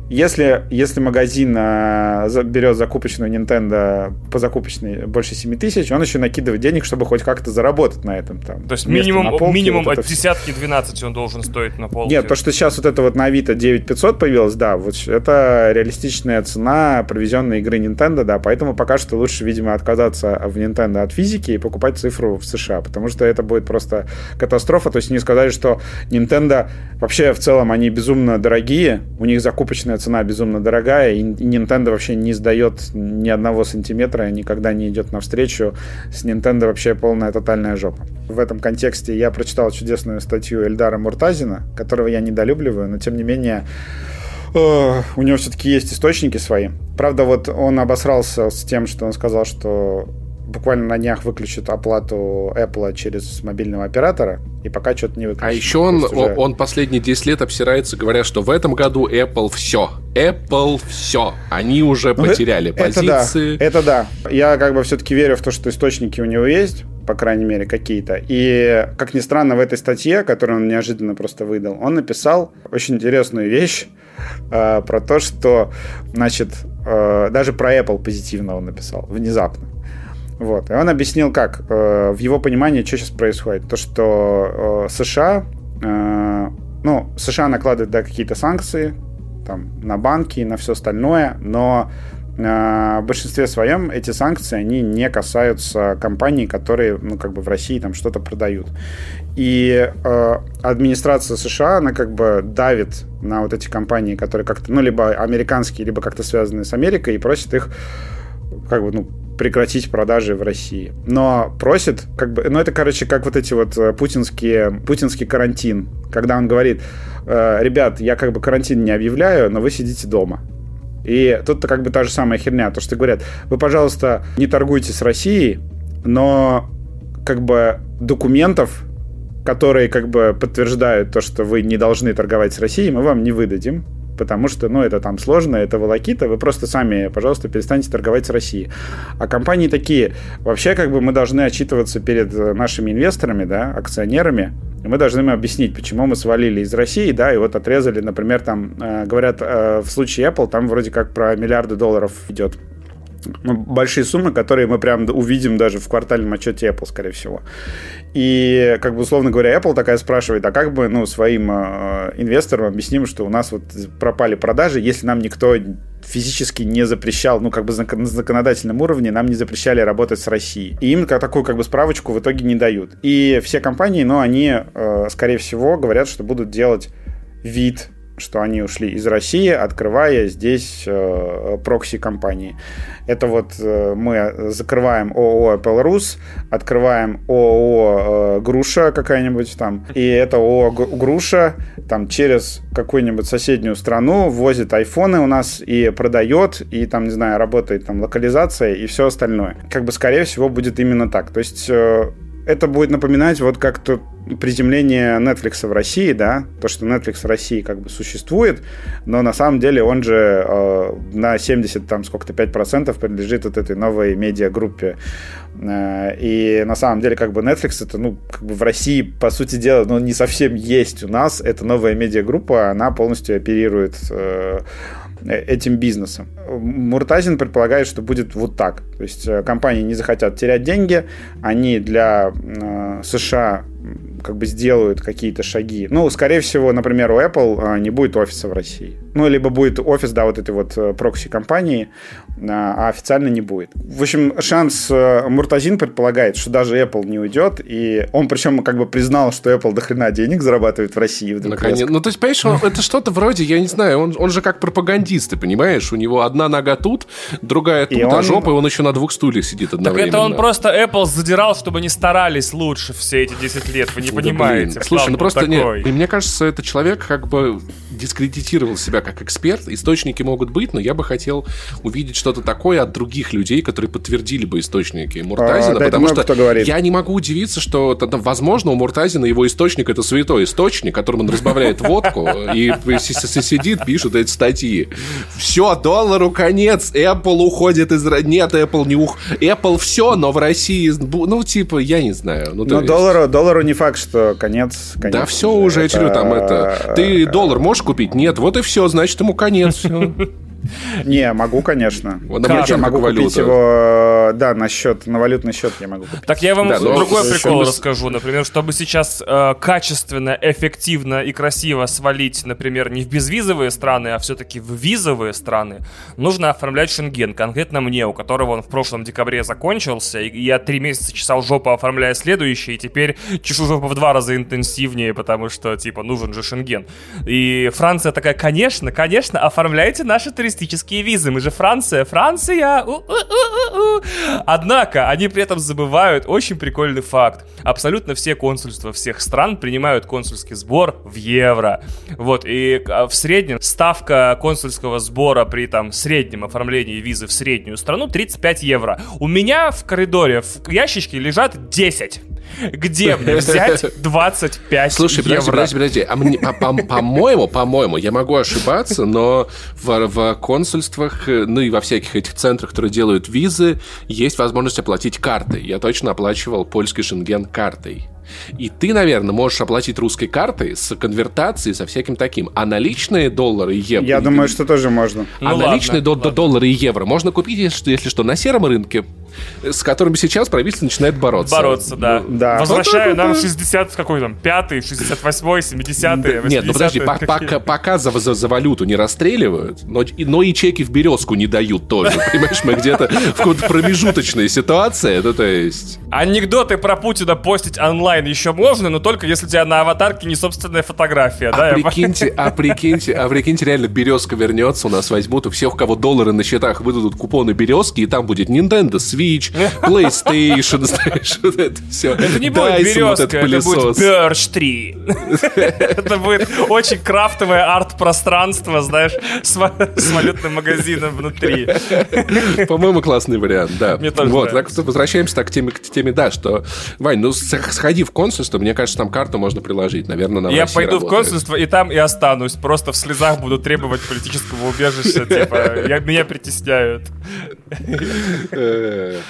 Если, если магазин а, берет закупочную Nintendo по закупочной больше 7 тысяч, он еще накидывает денег, чтобы хоть как-то заработать на этом. Там, то есть минимум, полке, минимум вот от десятки 12 он должен стоить на полке. Нет, то, что сейчас вот это вот на Авито 9500 появилось, да, вот это реалистичная цена провезенной игры Nintendo, да, поэтому пока что лучше, видимо, отказаться в Nintendo от физики и покупать цифру в США, потому что это будет просто катастрофа. То есть не сказать, что Nintendo вообще в целом они безумно дорогие, у них закупочная цена безумно дорогая, и Nintendo вообще не сдает ни одного сантиметра, никогда не идет навстречу. С Nintendo вообще полная тотальная жопа. В этом контексте я прочитал чудесную статью Эльдара Муртазина, которого я недолюбливаю, но тем не менее э, у него все-таки есть источники свои. Правда, вот он обосрался с тем, что он сказал, что буквально на днях выключат оплату Apple через мобильного оператора, и пока что-то не выключат. А еще он, уже... он последние 10 лет обсирается, говоря, что в этом году Apple все. Apple все. Они уже ну, потеряли это позиции. Да, это да. Я как бы все-таки верю в то, что источники у него есть, по крайней мере, какие-то. И, как ни странно, в этой статье, которую он неожиданно просто выдал, он написал очень интересную вещь э, про то, что, значит, э, даже про Apple позитивно он написал, внезапно. Вот. И он объяснил, как э, в его понимании, что сейчас происходит. То, что э, США, э, ну, США накладывают, да, какие-то санкции, там, на банки и на все остальное, но в большинстве своем эти санкции, они не касаются компаний, которые, ну, как бы в России там что-то продают. И э, администрация США, она как бы давит на вот эти компании, которые как-то, ну, либо американские, либо как-то связаны с Америкой, и просит их как бы, ну, прекратить продажи в России. Но просит, как бы, ну это, короче, как вот эти вот э, путинские, путинский карантин, когда он говорит, э, ребят, я как бы карантин не объявляю, но вы сидите дома. И тут как бы та же самая херня, то, что говорят, вы, пожалуйста, не торгуйте с Россией, но как бы документов, которые как бы подтверждают то, что вы не должны торговать с Россией, мы вам не выдадим, потому что, ну, это там сложно, это волокита, вы просто сами, пожалуйста, перестаньте торговать с Россией. А компании такие, вообще, как бы мы должны отчитываться перед нашими инвесторами, да, акционерами, мы должны им объяснить, почему мы свалили из России, да, и вот отрезали, например, там, э, говорят, э, в случае Apple, там вроде как про миллиарды долларов идет большие суммы, которые мы прям увидим даже в квартальном отчете Apple, скорее всего. И, как бы, условно говоря, Apple такая спрашивает, а как бы, ну, своим э, инвесторам объясним, что у нас вот пропали продажи, если нам никто физически не запрещал, ну, как бы на законодательном уровне нам не запрещали работать с Россией. И им такую, как бы, справочку в итоге не дают. И все компании, ну, они, э, скорее всего, говорят, что будут делать вид что они ушли из России, открывая здесь э, прокси-компании. Это вот э, мы закрываем ООО Apple Rus, открываем ООО э, Груша какая-нибудь там, и это ООО Груша там через какую-нибудь соседнюю страну возит айфоны у нас и продает, и там, не знаю, работает там локализация и все остальное. Как бы, скорее всего, будет именно так. То есть э, это будет напоминать вот как-то приземление Netflix в России, да, то, что Netflix в России как бы существует, но на самом деле он же э, на 70, там, сколько-то, 5% принадлежит вот этой новой медиагруппе. Э, и на самом деле как бы Netflix это, ну, как бы в России, по сути дела, ну, не совсем есть у нас. Это новая медиагруппа, она полностью оперирует э, этим бизнесом. Муртазин предполагает, что будет вот так. То есть э, компании не захотят терять деньги, они для э, США как бы сделают какие-то шаги. Ну, скорее всего, например, у Apple э, не будет офиса в России. Ну, либо будет офис, да, вот этой вот э, прокси-компании, а официально не будет. В общем, шанс э, Муртазин предполагает, что даже Apple не уйдет, и он причем как бы признал, что Apple до хрена денег зарабатывает в России. Наконец. Ну, то есть, понимаешь, это что-то вроде, я не знаю, он, он же как пропагандист, ты понимаешь? У него одна нога тут, другая тут, и а он... жопа, и он еще на двух стульях сидит одновременно. Так это он просто Apple задирал, чтобы не старались лучше все эти 10 лет, вы не понимаете. Да, Слушай, ну просто такой. не, мне кажется, этот человек как бы дискредитировал себя как эксперт. Источники могут быть, но я бы хотел увидеть что-то такое от других людей, которые подтвердили бы источники Муртазина, а, потому что я не могу удивиться, что возможно у Муртазина его источник это святой источник, которым он разбавляет водку и сидит, пишет эти статьи. Все, доллару конец, Apple уходит из... Нет, Apple не ух... Apple все, но в России... Ну, типа, я не знаю. Ну, но доллару, доллару не факт, что конец. конец да все уже, я говорю, там это... Ты доллар можешь купить? Нет, вот и все, значит, ему конец. Не, могу, конечно. Вот, как? Я могу валюта. купить его, да, на счет, на валютный счет я могу купить. Так я вам да, другой прикол расскажу. Например, чтобы сейчас э, качественно, эффективно и красиво свалить, например, не в безвизовые страны, а все-таки в визовые страны, нужно оформлять шенген. Конкретно мне, у которого он в прошлом декабре закончился, и я три месяца чесал жопу, оформляя следующий, и теперь чешу жопу в два раза интенсивнее, потому что, типа, нужен же шенген. И Франция такая, конечно, конечно, оформляйте наши туристические туристические визы. Мы же Франция, Франция. У-у-у-у-у. Однако они при этом забывают очень прикольный факт. Абсолютно все консульства всех стран принимают консульский сбор в евро. Вот, и а, в среднем ставка консульского сбора при там среднем оформлении визы в среднюю страну 35 евро. У меня в коридоре в ящичке лежат 10. Где мне взять 25 Слушай, евро? подожди, подожди, подожди. А мне, по- по- по-моему, по-моему, я могу ошибаться, но в, в консульствах, э, ну и во всяких этих центрах, которые делают визы, есть возможность оплатить картой. Я точно оплачивал польский шенген картой. И ты, наверное, можешь оплатить русской картой с конвертацией, со всяким таким. А наличные доллары и евро... Я думаю, что тоже можно. А Ну наличные ладно, до- до- доллары и евро можно купить, если что, на сером рынке, с которыми сейчас правительство начинает бороться. Бороться, да. Да. Возвращаю Вот так нам вот, да. 60, какой там, 5 68 70 Нет, ну подожди, по- пока, пока за, за, за валюту не расстреливают, но, но и чеки в березку не дают тоже. Понимаешь, мы где-то в какой-то промежуточной ситуации. Ну, то есть... Анекдоты про Путина постить онлайн еще можно, но только если у тебя на аватарке не собственная фотография, да? А я прикиньте, а прикиньте, а прикиньте, реально березка вернется, у нас возьмут, у всех, у кого доллары на счетах, выдадут купоны березки, и там будет Nintendo, Switch, PlayStation, знаешь, вот это все. Это не будет березка, это будет Birch 3. Это будет очень крафтовое арт-пространство, знаешь, с ва- с валютным магазином внутри. По-моему, классный вариант, да. Мне тоже вот, так возвращаемся так к теме, к теме, да, что, Вань, ну сходи в консульство, мне кажется, там карту можно приложить, наверное, на Я пойду в консульство и там и останусь. Просто в слезах буду требовать политического убежища. Типа, меня притесняют.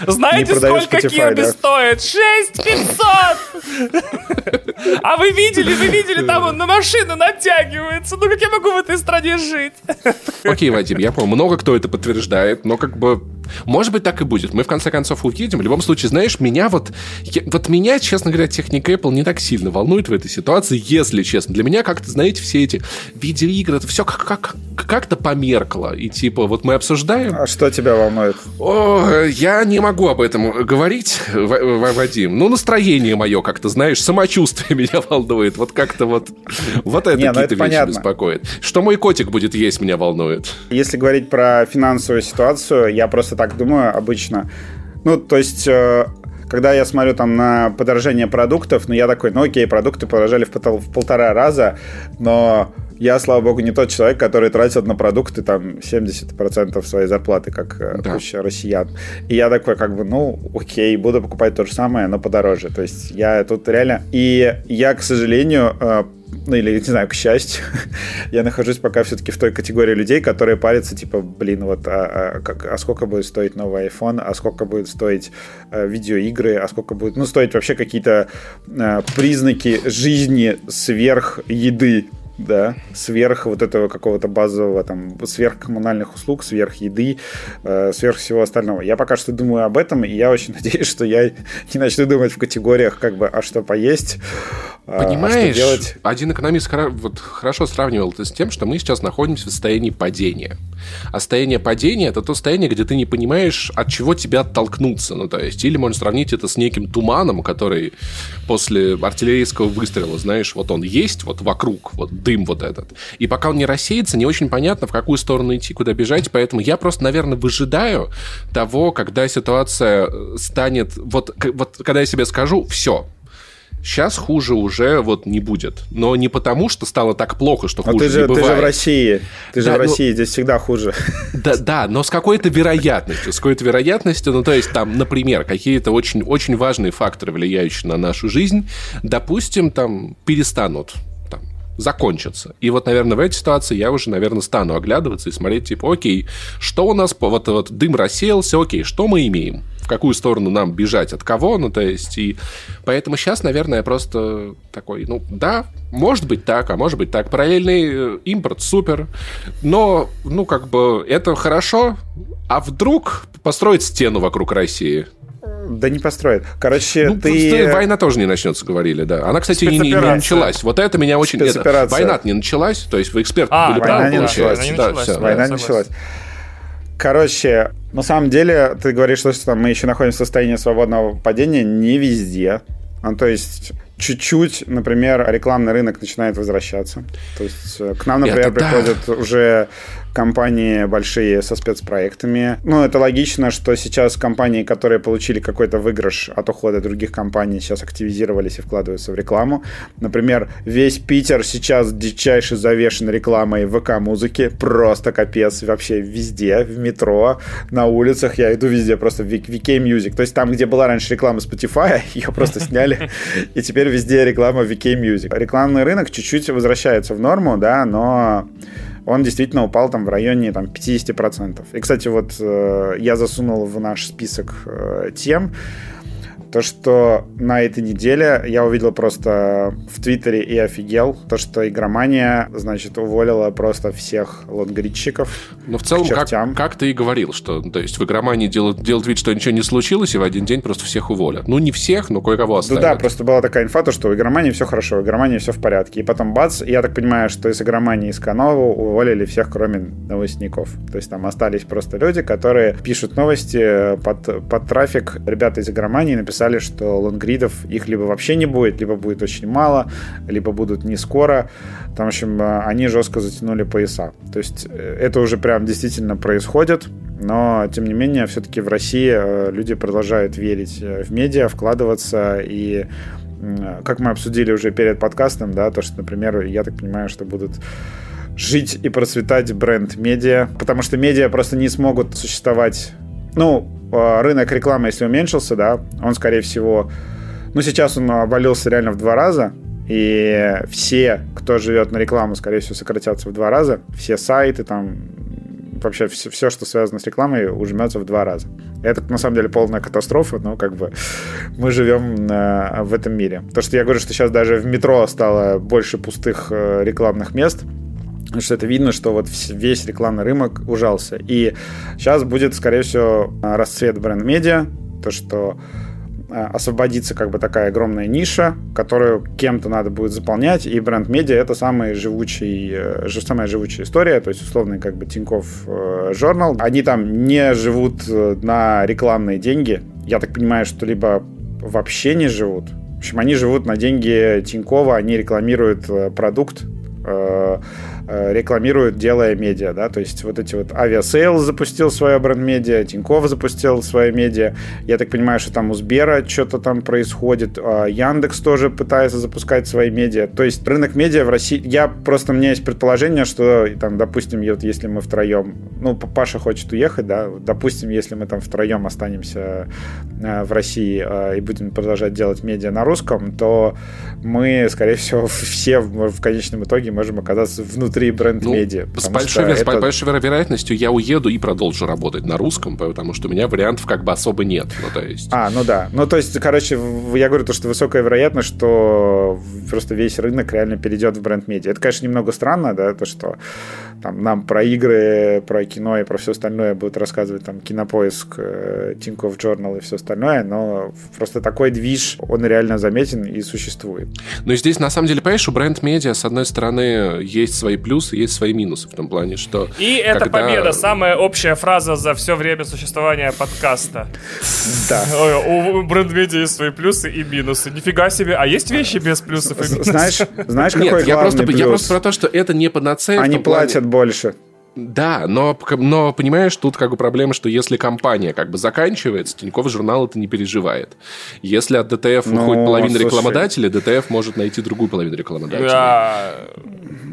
Знаете, сколько Spotify, кирби да? стоит? 6500! А вы видели, вы видели, там он на машину натягивается. Ну как я могу в этой стране жить? Окей, Вадим, я понял, много кто это подтверждает, но как бы... Может быть, так и будет. Мы, в конце концов, увидим. В любом случае, знаешь, меня вот... я- вот меня, честно говоря, техника Apple не так сильно волнует в этой ситуации, если честно. Для меня как-то, знаете, все эти видеоигры, это все как- как- как-то померкло. И типа, вот мы обсуждаем, А что тебя волнует? О, я не могу об этом говорить, Вадим. Ну, настроение мое как-то, знаешь, самочувствие меня волнует. Вот как-то вот... Вот это ну какие-то вещи понятно. беспокоит. Что мой котик будет есть, меня волнует. Если говорить про финансовую ситуацию, я просто так думаю обычно. Ну, то есть, э, когда я смотрю там на подорожание продуктов, ну, я такой, ну, окей, продукты подорожали в, в полтора раза, но я, слава богу, не тот человек, который тратит на продукты там 70% своей зарплаты, как э, Да. куча россиян. И я такой, как бы, ну, окей, буду покупать то же самое, но подороже. То есть я тут реально... И я, к сожалению, э, ну или, не знаю, к счастью, я нахожусь пока все-таки в той категории людей, которые парятся, типа, блин, вот, а, а как, а сколько будет стоить новый iPhone, а сколько будет стоить э, видеоигры, а сколько будет, ну, стоить вообще какие-то э, признаки жизни сверх еды, да, сверх вот этого какого-то базового, там, сверх коммунальных услуг, сверх еды, э, сверх всего остального. Я пока что думаю об этом, и я очень надеюсь, что я не начну думать в категориях, как бы, а что поесть, а, а Понимаешь, что делать. один экономист вот хорошо сравнивал это с тем, что мы сейчас находимся в состоянии падения. А состояние падения – это то состояние, где ты не понимаешь, от чего тебя оттолкнуться. Ну, то есть, или можно сравнить это с неким туманом, который после артиллерийского выстрела, знаешь, вот он есть вот вокруг, вот дым вот этот. И пока он не рассеется, не очень понятно, в какую сторону идти, куда бежать. Поэтому я просто, наверное, выжидаю того, когда ситуация э, станет... Вот, вот когда я себе скажу, все, Сейчас хуже уже вот не будет. Но не потому, что стало так плохо, что Но хуже ты же, не ты же в бывает. России. Ты же Да, в ну- России, здесь всегда хуже. Да, да, но с какой-то вероятностью. С какой-то вероятностью, ну, то есть, там, например, какие-то очень, очень важные факторы, влияющие на нашу жизнь, допустим, там, перестанут закончатся. И вот, наверное, в этой ситуации я уже, наверное, стану оглядываться и смотреть, типа, окей, что у нас, вот, вот дым рассеялся, окей, что мы имеем? В какую сторону нам бежать, от кого, ну, то есть, и поэтому сейчас, наверное, я просто такой, ну, да, может быть так, а может быть так. Параллельный э, импорт супер, но, ну, как бы, это хорошо, а вдруг построить стену вокруг России? Да не построит. Короче, Ну, ты... просто война тоже не начнется, говорили, да. Она, кстати, не, не- не началась. Вот это меня очень... это- война не началась, то есть вы эксперт А, были война правы, не получается. война не началась, да. Война согласен. началась. Короче, на самом деле, ты говоришь, что там мы еще находимся в состоянии свободного падения не везде. Ну, то есть, чуть-чуть, например, рекламный рынок начинает возвращаться. То есть э, к нам, например, это приходят да. уже компании большие со спецпроектами. Ну, это логично, что сейчас компании, которые получили какой-то выигрыш от ухода других компаний, сейчас активизировались и вкладываются в рекламу. Например, весь Питер сейчас дичайше завешен рекламой ВК-музыки. Просто капец. Вообще везде, в метро, на улицах. Я иду везде, просто VK Music. То есть там, где была раньше реклама Spotify, ее просто сняли. И теперь везде реклама VK Music. Рекламный рынок чуть-чуть возвращается в норму, да, но он действительно упал там в районе там, 50%. И, кстати, вот э, я засунул в наш список э, тем то, что на этой неделе я увидел просто в Твиттере и офигел, то, что игромания, значит, уволила просто всех лонгридщиков. Ну, в целом, как, как ты и говорил, что то есть в игромании делают, делают вид, что ничего не случилось, и в один день просто всех уволят. Ну, не всех, но кое-кого оставят. Ну да, просто была такая инфа, то, что у игромании все хорошо, у игромании все в порядке. И потом бац, я так понимаю, что из игромании из Канову уволили всех, кроме новостников. То есть там остались просто люди, которые пишут новости под, под трафик. Ребята из игромании написали писали, что лонгридов их либо вообще не будет, либо будет очень мало, либо будут не скоро. Там, в общем, э, они жестко затянули пояса. То есть э, это уже прям действительно происходит, но, тем не менее, все-таки в России э, люди продолжают верить в медиа, вкладываться и как мы обсудили уже перед подкастом, да, то, что, например, я так понимаю, что будут жить и процветать бренд медиа, потому что медиа просто не смогут существовать ну, а, рынок рекламы, если уменьшился, да, он, скорее всего, ну, сейчас он обвалился реально в два раза, и все, кто живет на рекламу, скорее всего, сократятся в два раза. Все сайты, там, вообще все, все, что связано с рекламой, ужмется в два раза. Это, на самом деле, полная катастрофа, но как бы мы живем э, в этом мире. То, что я говорю, что сейчас даже в метро стало больше пустых э, рекламных мест – Потому что это видно, что вот весь рекламный рынок ужался. И сейчас будет, скорее всего, расцвет бренд-медиа, то, что освободится как бы такая огромная ниша, которую кем-то надо будет заполнять, и бренд-медиа это самая живучий, э, самая живучая история, то есть условно как бы Тинькофф журнал. Они там не живут э, на рекламные деньги. Я так понимаю, что либо вообще не живут. В общем, они живут на деньги Тинькова, они рекламируют э, продукт, Э, рекламируют, делая медиа, да, то есть вот эти вот Aviasales запустил свое бренд-медиа, Тинькофф запустил свое медиа, я так понимаю, что там у Сбера что-то там происходит, а Яндекс тоже пытается запускать свои медиа, то есть рынок медиа в России, я просто, у меня есть предположение, что там, допустим, вот если мы втроем, ну, Паша хочет уехать, да, допустим, если мы там втроем останемся э, в России э, и будем продолжать делать медиа на русском, то мы, скорее всего, все в конечном итоге можем оказаться внутри внутри бренд-медиа. Ну, с большой, это... с большой вероятностью я уеду и продолжу работать на русском, потому что у меня вариантов как бы особо нет. Ну, то есть... А, ну да. Ну, то есть, короче, я говорю то, что высокая вероятность, что просто весь рынок реально перейдет в бренд-медиа. Это, конечно, немного странно, да, то, что там, нам про игры, про кино и про все остальное будут рассказывать там Кинопоиск, э, Тинькофф Journal и все остальное, но просто такой движ, он реально заметен и существует. Но здесь, на самом деле, понимаешь, у бренд-медиа, с одной стороны, есть свои плюсы, есть свои минусы в том плане, что... И когда... это победа, самая общая фраза за все время существования подкаста. Да. У бренд-медиа есть свои плюсы и минусы. Нифига себе, а есть вещи без плюсов и минусов? Знаешь, знаешь какой Нет, я просто, плюс? я просто про то, что это не панацея. Они платят больше. Да, но, но понимаешь, тут как бы проблема, что если компания как бы заканчивается, Тинькофф журнал это не переживает. Если от DTF ну, уходит половина слушай. рекламодателей, DTF может найти другую половину рекламодателей. Да.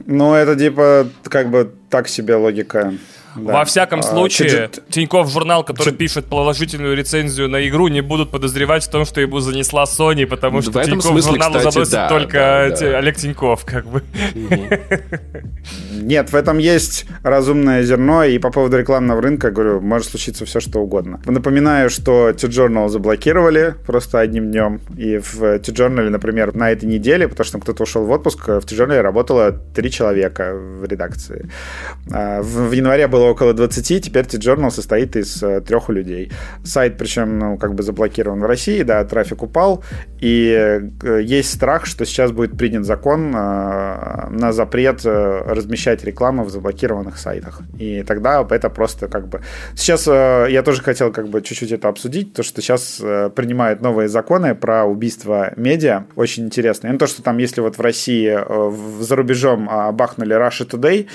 Ну, это типа как бы так себе логика. Да. Во всяком а, случае, а, Тиньков журнал, который чуть... пишет положительную рецензию на игру, не будут подозревать в том, что ему занесла Sony, потому что Тиньков смысле, журналу кстати, заносит да, только да, да. Олег Тиньков, как бы. Нет, в этом есть разумное зерно, и по поводу рекламного рынка, говорю, может случиться все, что угодно. Напоминаю, что T-Journal заблокировали просто одним днем, и в T-Journal, например, на этой неделе, потому что кто-то ушел в отпуск, в T-Journal работало три человека в редакции. А, в январе было около 20, теперь T-Journal состоит из э, трех людей. Сайт, причем, ну, как бы заблокирован в России, да, трафик упал, и э, есть страх, что сейчас будет принят закон э, на запрет размещать рекламу в заблокированных сайтах. И тогда это просто как бы... Сейчас я тоже хотел как бы чуть-чуть это обсудить, то, что сейчас принимают новые законы про убийство медиа, очень интересно. И ну, то, что там, если вот в России за рубежом э, бахнули Russia Today,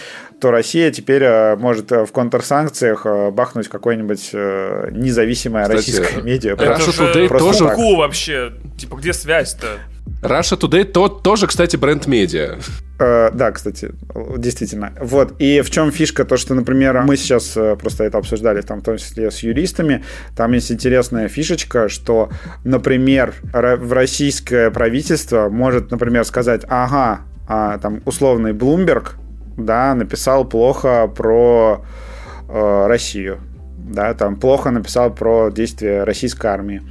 то Россия теперь э, может э, в контрсанкциях э, бахнуть какое-нибудь независимое Кстати, российское медиа. Это Russia Today тоже... Так. вообще. Типа, где связь-то? Russia Today то, тоже, кстати, бренд медиа. Uh, да, кстати, действительно. Вот. И в чем фишка? То, что, например, мы сейчас просто это обсуждали, там, в том числе с юристами, там есть интересная фишечка, что, например, в российское правительство может, например, сказать, ага, а, там, условный Bloomberg, да, написал плохо про э, Россию, да, там плохо написал про действия российской армии.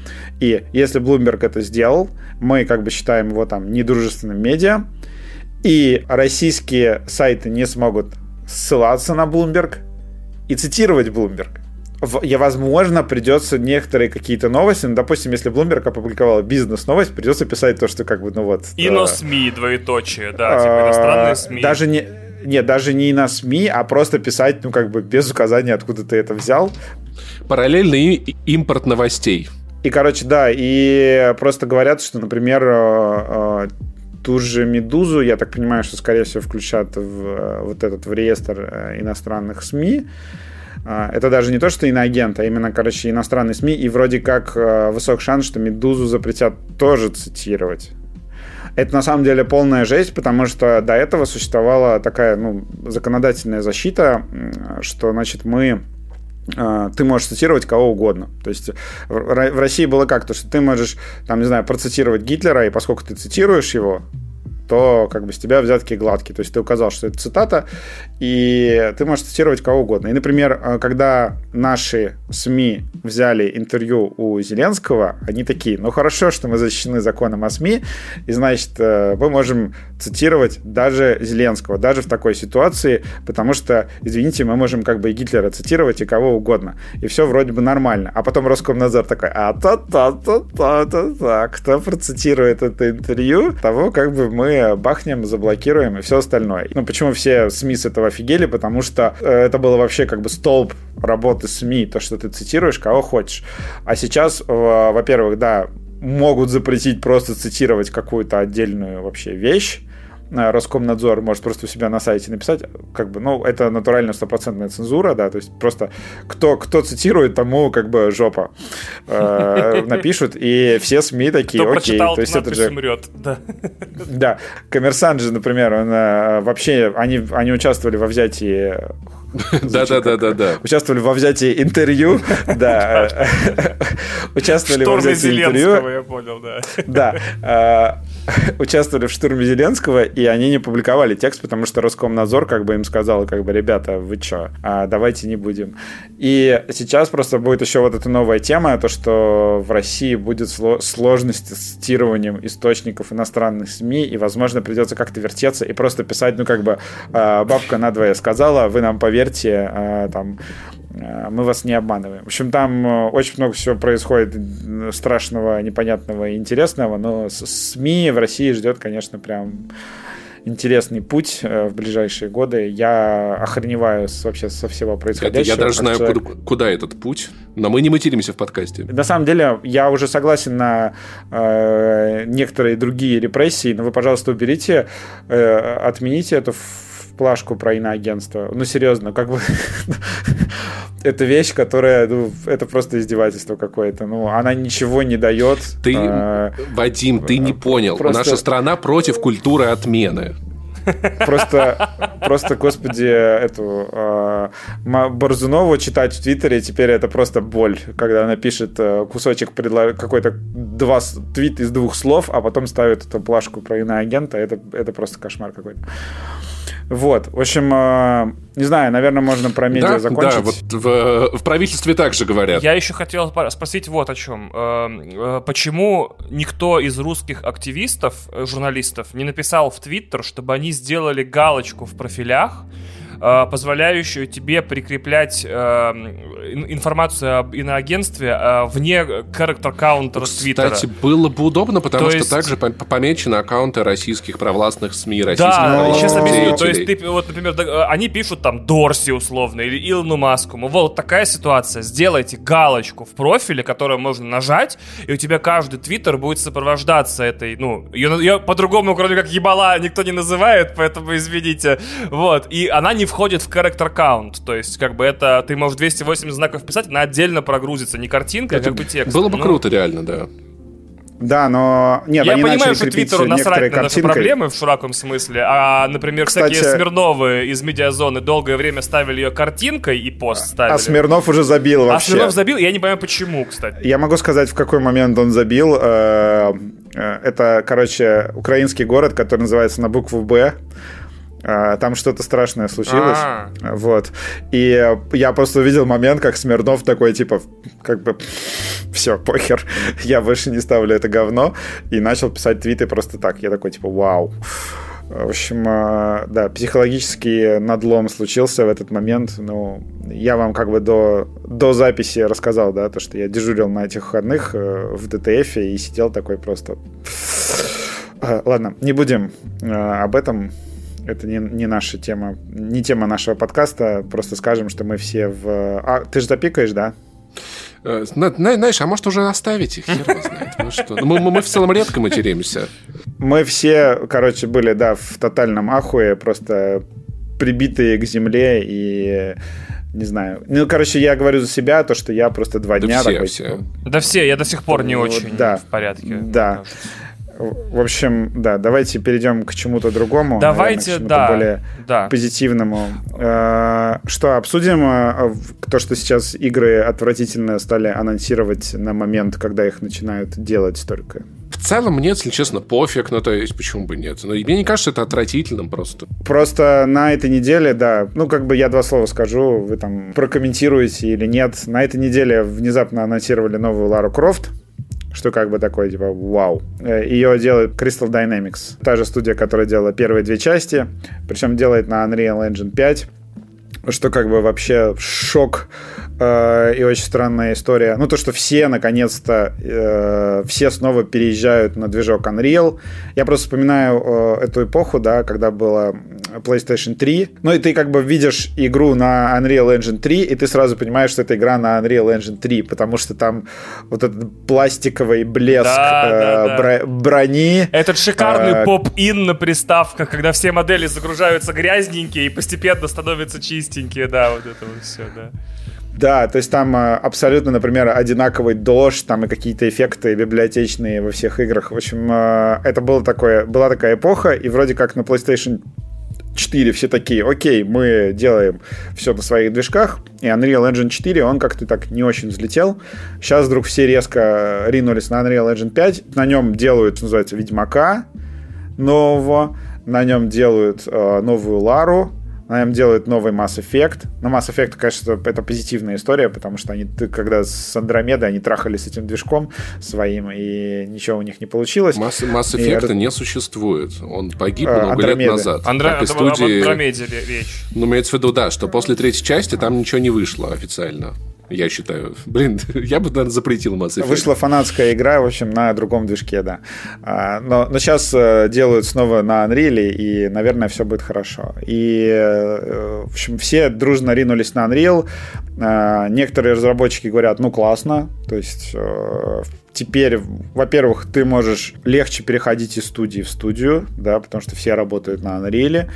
И если Bloomberg это сделал, мы как бы считаем его там недружественным медиа, и российские сайты не смогут ссылаться на Bloomberg и цитировать Bloomberg. Я, возможно, придется некоторые какие-то новости, ну, допустим, если Bloomberg опубликовал бизнес-новость, придется писать то, что как бы, ну вот... И на СМИ, двоеточие, да, типа иностранные СМИ. Даже не нет, даже не на СМИ, а просто писать, ну, как бы без указания, откуда ты это взял. Параллельный импорт новостей. И, короче, да, и просто говорят, что, например, э, э, ту же «Медузу», я так понимаю, что, скорее всего, включат в э, вот этот в реестр иностранных СМИ. Это даже не то, что иноагент, а именно, короче, иностранные СМИ. И вроде как высок шанс, что «Медузу» запретят тоже цитировать. Это на самом деле полная жесть, потому что до этого существовала такая ну, законодательная защита, что, значит, мы а, ты можешь цитировать кого угодно. То есть в России было как? То, что ты можешь, там, не знаю, процитировать Гитлера, и поскольку ты цитируешь его, то как бы с тебя взятки гладкие. То есть ты указал, что это цитата, и ты можешь цитировать кого угодно. И, например, э, когда наши СМИ взяли интервью у Зеленского, они такие, ну хорошо, что мы защищены законом о СМИ, и значит, э, мы можем цитировать даже Зеленского, даже в такой ситуации, потому что, извините, мы можем как бы и Гитлера цитировать, и кого угодно. И все вроде бы нормально. А потом Роскомнадзор такой, а та та та та та та кто процитирует это интервью, того как бы мы бахнем, заблокируем и все остальное. Ну, почему все СМИ с этого офигели? Потому что э, это было вообще как бы столб работы СМИ, то, что ты цитируешь, кого хочешь. А сейчас, во-первых, да, могут запретить просто цитировать какую-то отдельную вообще вещь, Роскомнадзор может просто у себя на сайте написать, как бы, ну, это натурально стопроцентная цензура, да, то есть просто кто, кто цитирует, тому как бы жопа э, напишут, и все СМИ такие, кто окей. то есть это же... умрет, да. Да, Коммерсант же, например, он э, вообще, они, они участвовали во взятии да, да, да, да, да. Участвовали во взятии интервью. Да. Участвовали во взятии интервью. я понял, да. Да. Участвовали в штурме Зеленского, и они не публиковали текст, потому что Роскомнадзор как бы им сказал, как бы, ребята, вы чё, а, давайте не будем. И сейчас просто будет еще вот эта новая тема, то, что в России будет сложность с цитированием источников иностранных СМИ, и, возможно, придется как-то вертеться и просто писать, ну, как бы, а, бабка надвое сказала, вы нам поверьте, а, там, мы вас не обманываем. В общем, там э, очень много всего происходит страшного, непонятного и интересного, но СМИ в России ждет, конечно, прям интересный путь э, в ближайшие годы. Я охреневаю вообще со всего происходящего. Я даже знаю, человек... куда, куда этот путь, но мы не материмся в подкасте. На самом деле, я уже согласен на э, некоторые другие репрессии, но вы, пожалуйста, уберите, э, отмените эту плашку про иноагентство. Ну, серьезно, как бы... это вещь, которая, ну, это просто издевательство какое-то. Ну, она ничего не дает. Ты, а... Вадим, ты не понял. Просто... Наша страна против культуры отмены. Просто, просто, господи, эту э, Борзунову читать в Твиттере теперь это просто боль, когда она пишет э, кусочек предло... какой-то два твит из двух слов, а потом ставит эту плашку про иноагента. Это, это просто кошмар какой-то. Вот, в общем, э, не знаю, наверное, можно про медиа да, закончить. Да, вот в, в правительстве также говорят. Я еще хотел спросить вот о чем. Э, э, почему никто из русских активистов, журналистов, не написал в Твиттер, чтобы они сделали галочку в профилях, э, позволяющую тебе прикреплять э, информацию об иноагентстве э, вне character counter с Твиттера. Кстати, было бы удобно, потому то что есть... также помечены аккаунты российских провластных СМИ, российских Да, сейчас объясню. То есть, ты, вот, например, они пишут там Дорси условно или Илону Маску. Вот такая ситуация. Сделайте галочку в профиле, которую можно нажать, и у тебя каждый твиттер будет сопровождаться этой, ну, ее, ее по-другому, кроме как ебала, никто не называет, поэтому извините. Вот. И она не входит в character count. То есть, как бы это, ты можешь 280 знаков писать, она отдельно прогрузится. Не картинка, а как бы текст. Было бы ну, круто, реально, да. Да, но... Нет, Я понимаю, что Твиттеру насрать на наши проблемы в широком смысле, а, например, Кстати, всякие Смирновы из медиазоны долгое время ставили ее картинкой и пост ставили. А Смирнов уже забил а вообще. А Смирнов забил, я не понимаю, почему, кстати. Я могу сказать, в какой момент он забил. Э, э, это, короче, украинский город, который называется на букву «Б». А, там что-то страшное случилось. А-а-а. Вот. И я просто увидел момент, как Смирнов такой, типа, как бы, все, похер, я больше не ставлю это говно. И начал писать твиты просто так. Я такой, типа, вау. В общем, а, да, психологический надлом случился в этот момент. Ну, я вам как бы до, до записи рассказал, да, то, что я дежурил на этих выходных э, в ДТФ и сидел такой просто... Ладно, не будем об этом это не, не наша тема, не тема нашего подкаста. Просто скажем, что мы все в... А, ты же запикаешь, да? Э, знаешь, а может уже оставить их? Хер знает. Ну что? Мы, мы, мы в целом редко материмся. Мы все, короче, были, да, в тотальном ахуе, просто прибитые к земле и не знаю. Ну, короче, я говорю за себя, то, что я просто два да дня все, такой... Все. Типа, да все, я до сих пор не очень да, в порядке. Да. В общем, да, давайте перейдем к чему-то другому. Давайте, наверное, к да. более да. позитивному. Э, что, обсудим э, то, что сейчас игры отвратительно стали анонсировать на момент, когда их начинают делать только? В целом, мне, если честно, пофиг, ну, то есть, почему бы нет? Но мне не кажется это отвратительным просто. Просто на этой неделе, да, ну, как бы я два слова скажу, вы там прокомментируете или нет. На этой неделе внезапно анонсировали новую Лару Крофт, что как бы такое, типа, вау. Э, Ее делает Crystal Dynamics, та же студия, которая делала первые две части, причем делает на Unreal Engine 5, что как бы вообще шок э, и очень странная история. Ну, то, что все, наконец-то, э, все снова переезжают на движок Unreal. Я просто вспоминаю э, эту эпоху, да, когда было PlayStation 3. Ну, и ты как бы видишь игру на Unreal Engine 3, и ты сразу понимаешь, что это игра на Unreal Engine 3, потому что там вот этот пластиковый блеск да, э, да, да. Бро- брони. Этот шикарный э, поп-ин на приставках, когда все модели загружаются грязненькие и постепенно становятся чистенькие, да, вот это вот все, да. Да, то есть там э, абсолютно, например, одинаковый дождь, там и какие-то эффекты библиотечные во всех играх. В общем, э, это было такое, была такая эпоха, и вроде как на PlayStation 4 все такие, окей, мы делаем все на своих движках, и Unreal Engine 4, он как-то так не очень взлетел. Сейчас вдруг все резко ринулись на Unreal Engine 5, на нем делают, называется, Ведьмака нового, на нем делают э, новую Лару, она им делает новый Mass Effect. Но Mass Effect, конечно, это позитивная история, потому что они, когда с Андромедой, они трахали с этим движком своим, и ничего у них не получилось. Mass, Mass Effect и... не существует. Он погиб а, много Андромеда. лет назад. Андро... Так, студии... об Андромеде речь. Ну, имеется в виду, да, что после третьей части там ничего не вышло официально я считаю. Блин, я бы, наверное, запретил Mass Effect. Вышла фанатская игра, в общем, на другом движке, да. А, но, но сейчас э, делают снова на Unreal, и, наверное, все будет хорошо. И, э, в общем, все дружно ринулись на Unreal. А, некоторые разработчики говорят, ну, классно, то есть э, теперь, во-первых, ты можешь легче переходить из студии в студию, да, потому что все работают на Unreal.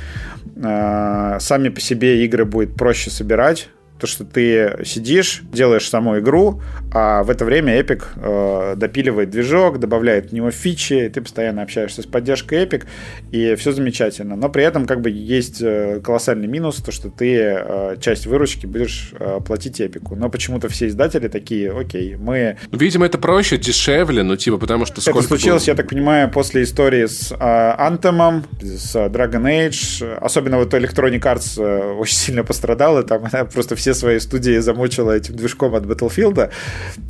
Сами по себе игры будет проще собирать, то, что ты сидишь, делаешь саму игру, а в это время Epic э, допиливает движок, добавляет в него фичи, и ты постоянно общаешься с поддержкой Epic, и все замечательно. Но при этом как бы есть э, колоссальный минус, то, что ты э, часть выручки будешь э, платить Epic. Но почему-то все издатели такие, окей, мы... Видимо, это проще, дешевле, ну типа потому что сколько... Это случилось, было? я так понимаю, после истории с э, Anthem, с Dragon Age, особенно вот Electronic Arts э, очень сильно пострадала, там просто все свои студии замучила этим движком от Battlefield,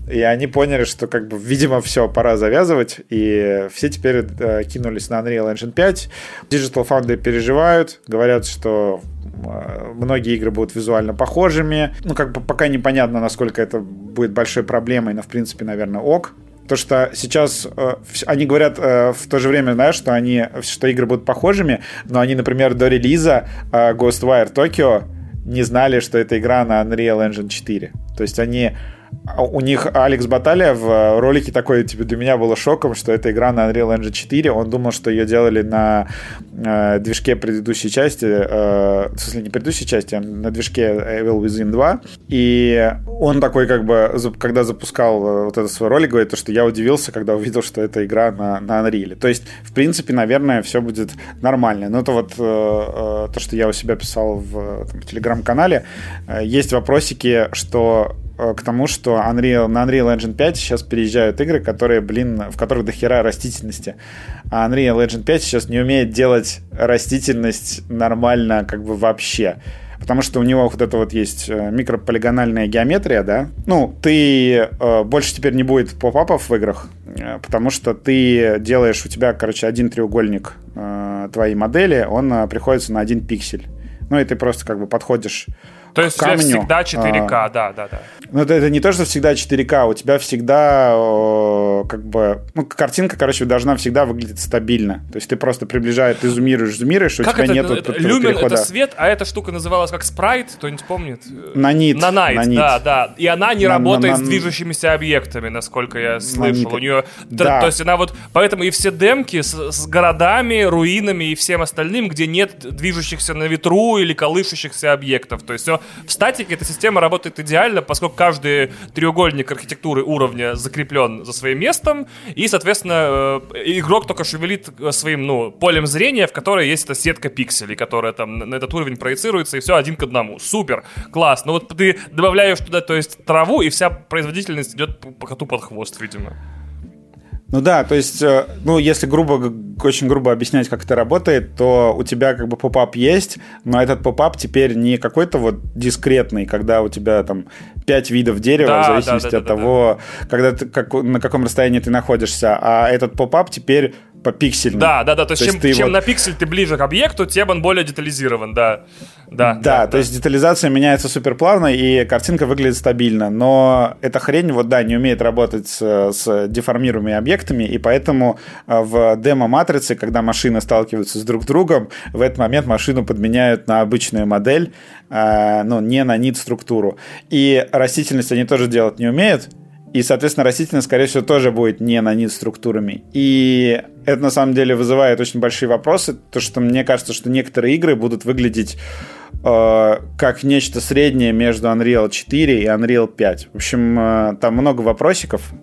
и они поняли, что, как бы, видимо, все, пора завязывать, и все теперь э, кинулись на Unreal Engine 5. Digital Foundry переживают, говорят, что э, многие игры будут визуально похожими. Ну, как бы пока непонятно, насколько это будет большой проблемой, но, в принципе, наверное, ок. То, что сейчас э, они говорят э, в то же время, знаешь, что они, что игры будут похожими, но они, например, до релиза э, Ghostwire Tokyo не знали, что это игра на Unreal Engine 4. То есть они у них Алекс Баталия в ролике такой, типа, для меня было шоком, что это игра на Unreal Engine 4. Он думал, что ее делали на э, движке предыдущей части, э, в смысле, не предыдущей части, а на движке Evil Within 2. И он такой, как бы, когда запускал э, вот этот свой ролик, говорит, что я удивился, когда увидел, что это игра на, на Unreal. То есть, в принципе, наверное, все будет нормально. Но это вот э, э, то, что я у себя писал в, там, в телеграм-канале. Э, есть вопросики, что Э, к тому, что Unreal, на Unreal Engine 5 сейчас переезжают игры, которые, блин, в которых дохера растительности. А Unreal Engine 5 сейчас не умеет делать растительность нормально как бы вообще. Потому что у него вот это вот есть э, микрополигональная геометрия, да. Ну, ты э, больше теперь не будет поп-апов в играх, э, потому что ты делаешь у тебя, короче, один треугольник э, твоей модели, он э, приходится на один пиксель. Ну, и ты просто как бы подходишь то есть камню. всегда 4К, а, да, да, да. Ну, это, это не то, что всегда 4К, у тебя всегда о, как бы... Ну, картинка, короче, должна всегда выглядеть стабильно. То есть ты просто приближаешь, ты зумируешь, зумируешь, как у тебя нет это, Люмен перехода. это свет, а эта штука называлась как спрайт, кто-нибудь помнит? Нанит. Нанайт, Нанит. да, да. И она не на, работает на, на, с движущимися объектами, насколько я слышал. Нанит. У нее... Да. То, то есть она вот... Поэтому и все демки с, с городами, руинами и всем остальным, где нет движущихся на ветру или колышущихся объектов. То есть все в статике эта система работает идеально, поскольку каждый треугольник архитектуры уровня закреплен за своим местом, и, соответственно, э, игрок только шевелит э, своим, ну, полем зрения, в которой есть эта сетка пикселей, которая там на этот уровень проецируется, и все один к одному. Супер, класс. Но вот ты добавляешь туда, то есть, траву, и вся производительность идет по коту под хвост, видимо. Ну да, то есть, э, ну, если грубо, очень грубо объяснять, как это работает, то у тебя как бы поп-ап есть, но этот pop-up теперь не какой-то вот дискретный, когда у тебя там пять видов дерева, да, в зависимости да, да, от да, того, да. когда ты, как, на каком расстоянии ты находишься, а этот pop-up теперь попиксельно. Да, да, да. То, то есть, чем, чем вот... на пиксель ты ближе к объекту, тем он более детализирован, да. Да, да, да, то да. есть детализация меняется супер плавно, и картинка выглядит стабильно. Но эта хрень, вот да, не умеет работать с, с деформируемыми объектами, и поэтому э, в демо-матрице, когда машины сталкиваются с друг с другом, в этот момент машину подменяют на обычную модель, э, ну, не на нит-структуру. И растительность они тоже делать не умеют, и, соответственно, растительность, скорее всего, тоже будет не на нит структурами. И это, на самом деле, вызывает очень большие вопросы, то что мне кажется, что некоторые игры будут выглядеть э, как нечто среднее между Unreal 4 и Unreal 5. В общем, э, там много вопросиков.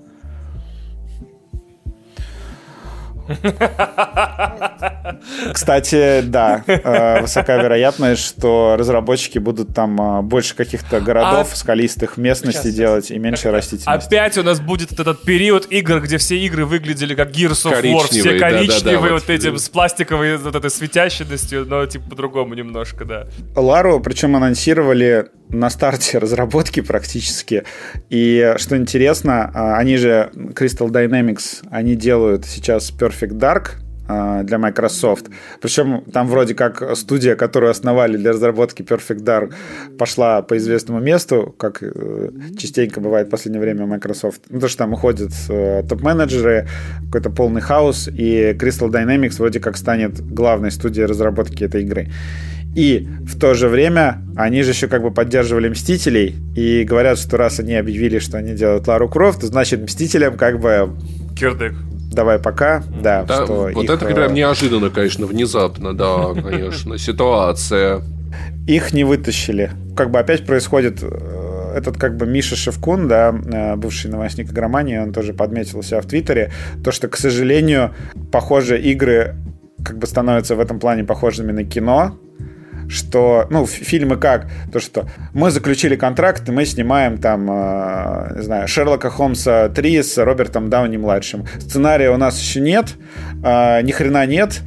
Кстати, да, э, высока вероятность, что разработчики будут там э, больше каких-то городов, а... скалистых местностей Сейчас, делать и меньше растительности. Опять у нас будет этот период игр, где все игры выглядели как Gears of War, все коричневые, да, да, да, вот, вот эти с пластиковой вот этой светящностью, но типа по-другому немножко, да. Лару, причем анонсировали на старте разработки практически. И что интересно, а, они же, Crystal Dynamics, они делают сейчас Perfect Dark, а, для Microsoft. Причем там вроде как студия, которую основали для разработки Perfect Dark, пошла по известному месту, как э, частенько бывает в последнее время Microsoft. Ну, то, что там уходят э, топ-менеджеры, какой-то полный хаос, и Crystal Dynamics вроде как станет главной студией разработки этой игры. И в то же время они же еще как бы поддерживали Мстителей и говорят, что раз они объявили, что они делают Лару Крофт, значит Мстителям как бы... Кирдык. Давай пока, да. да что вот их... это прям э, неожиданно, конечно, внезапно, да, конечно, ситуация. Их не вытащили. Как бы опять происходит э, этот как бы Миша Шевкун, да, э, бывший новостник игромании, он тоже подметил себя в Твиттере, то, что, к сожалению, похоже, игры как бы становятся в этом плане похожими на кино, что, ну, фильмы как, то, что мы заключили контракт, и мы снимаем там, э, не знаю, Шерлока Холмса 3 с Робертом Дауни-младшим. Сценария у нас еще нет, э, ни хрена нет,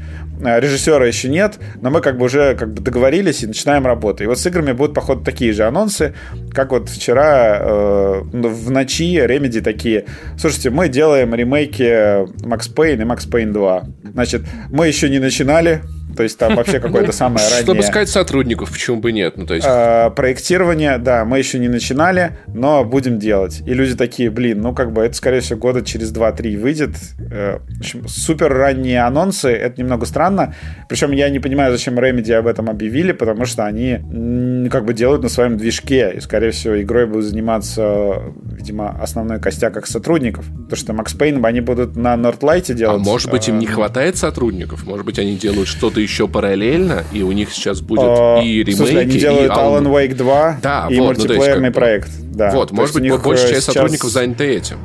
э, режиссера еще нет, но мы как бы уже как бы договорились и начинаем работу. И вот с играми будут, походу, такие же анонсы, как вот вчера э, в ночи Remedy такие, слушайте, мы делаем ремейки Max Payne и Max Payne 2. Значит, мы еще не начинали, то есть там вообще какое-то самое раннее... Чтобы сказать сотрудников, почему бы нет? Ну, то есть... А, проектирование, да, мы еще не начинали, но будем делать. И люди такие, блин, ну как бы это, скорее всего, года через 2-3 выйдет. Э, в общем, супер ранние анонсы, это немного странно. Причем я не понимаю, зачем Remedy об этом объявили, потому что они как бы делают на своем движке. И, скорее всего, игрой будут заниматься, видимо, основной костяк как сотрудников. Потому что Max Payne они будут на Nordlight делать. А может быть, им не хватает сотрудников? Может быть, они делают что-то еще параллельно, и у них сейчас будет а, и ремейки, слушай, они делают и Alan Wake 2 да, и вот, мультиплеерный ну, есть, проект. Да. Вот, может быть, большая часть сейчас... сотрудников заняты этим.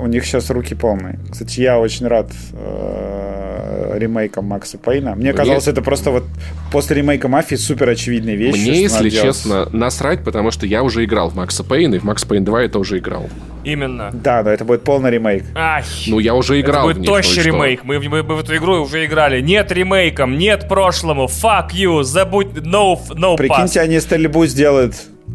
У них сейчас руки полные. Кстати, я очень рад э, ремейком Макса Пейна. Мне, Мне казалось, это просто вот после ремейка Мафии супер очевидные вещи. Мне, если честно, насрать, потому что я уже играл в Макса Пейна, и в Макс Пейн 2 это уже играл. Именно. Да, но это будет полный ремейк. Ай. Ну, я уже играл это будет них, ремейк. Мы, мы, мы в эту игру уже играли. Нет ремейком, нет прошлому. Fuck you, забудь, no, no Прикиньте, pass. они стрельбу сделают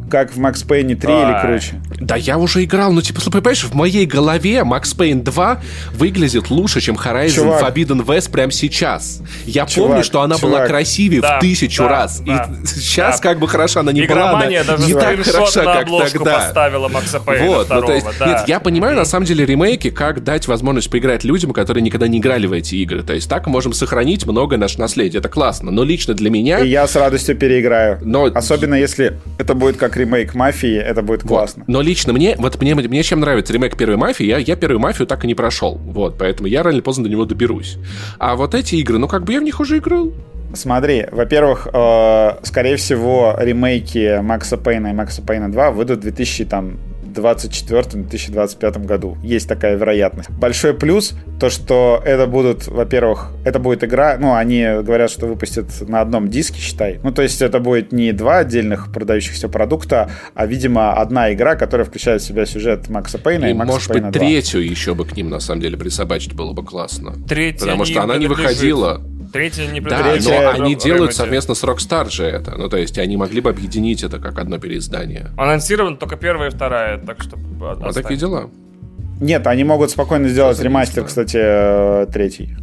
как в Макс Пейне 3 а, или круче. Да я уже играл, ну типа, понимаешь, в моей голове Макс Пейн 2 выглядит лучше, чем Horizon чувак, Forbidden West прямо сейчас. Я чувак, помню, что она чувак. была красивее да, в тысячу да, раз. Да, и сейчас да. как бы хороша она не была, она даже не так хороша, как тогда. поставила Макса Пейна вот, второго, ну, то есть, да. Нет, я понимаю, на самом деле, ремейки, как дать возможность поиграть людям, которые никогда не играли в эти игры. То есть так мы можем сохранить многое наше наследие. Это классно. Но лично для меня... И я с радостью переиграю. Но... Особенно если это будет как ремейк мафии, это будет классно. Вот. Но лично мне, вот мне, мне чем нравится ремейк первой мафии, я, я первую мафию так и не прошел. Вот, поэтому я рано или поздно до него доберусь. А вот эти игры, ну как бы я в них уже играл. Смотри, во-первых, э, скорее всего, ремейки Макса Пейна и Макса Пейна 2 выйдут в 2000, там, 2024-2025 году. Есть такая вероятность. Большой плюс то, что это будут, во-первых, это будет игра, ну, они говорят, что выпустят на одном диске, считай. Ну, то есть это будет не два отдельных продающихся продукта, а, видимо, одна игра, которая включает в себя сюжет Макса Пейна и, и Макса может Пейна быть, 2. третью еще бы к ним, на самом деле, присобачить было бы классно. Третья Потому что она не выходила. Третья не Да, но они делают совместно с Rockstar же это. Ну, то есть они могли бы объединить это как одно переиздание. Анонсирован только первая и вторая, так что... Вот такие дела. Нет, они могут спокойно сделать Просто ремастер, кстати, э, третий.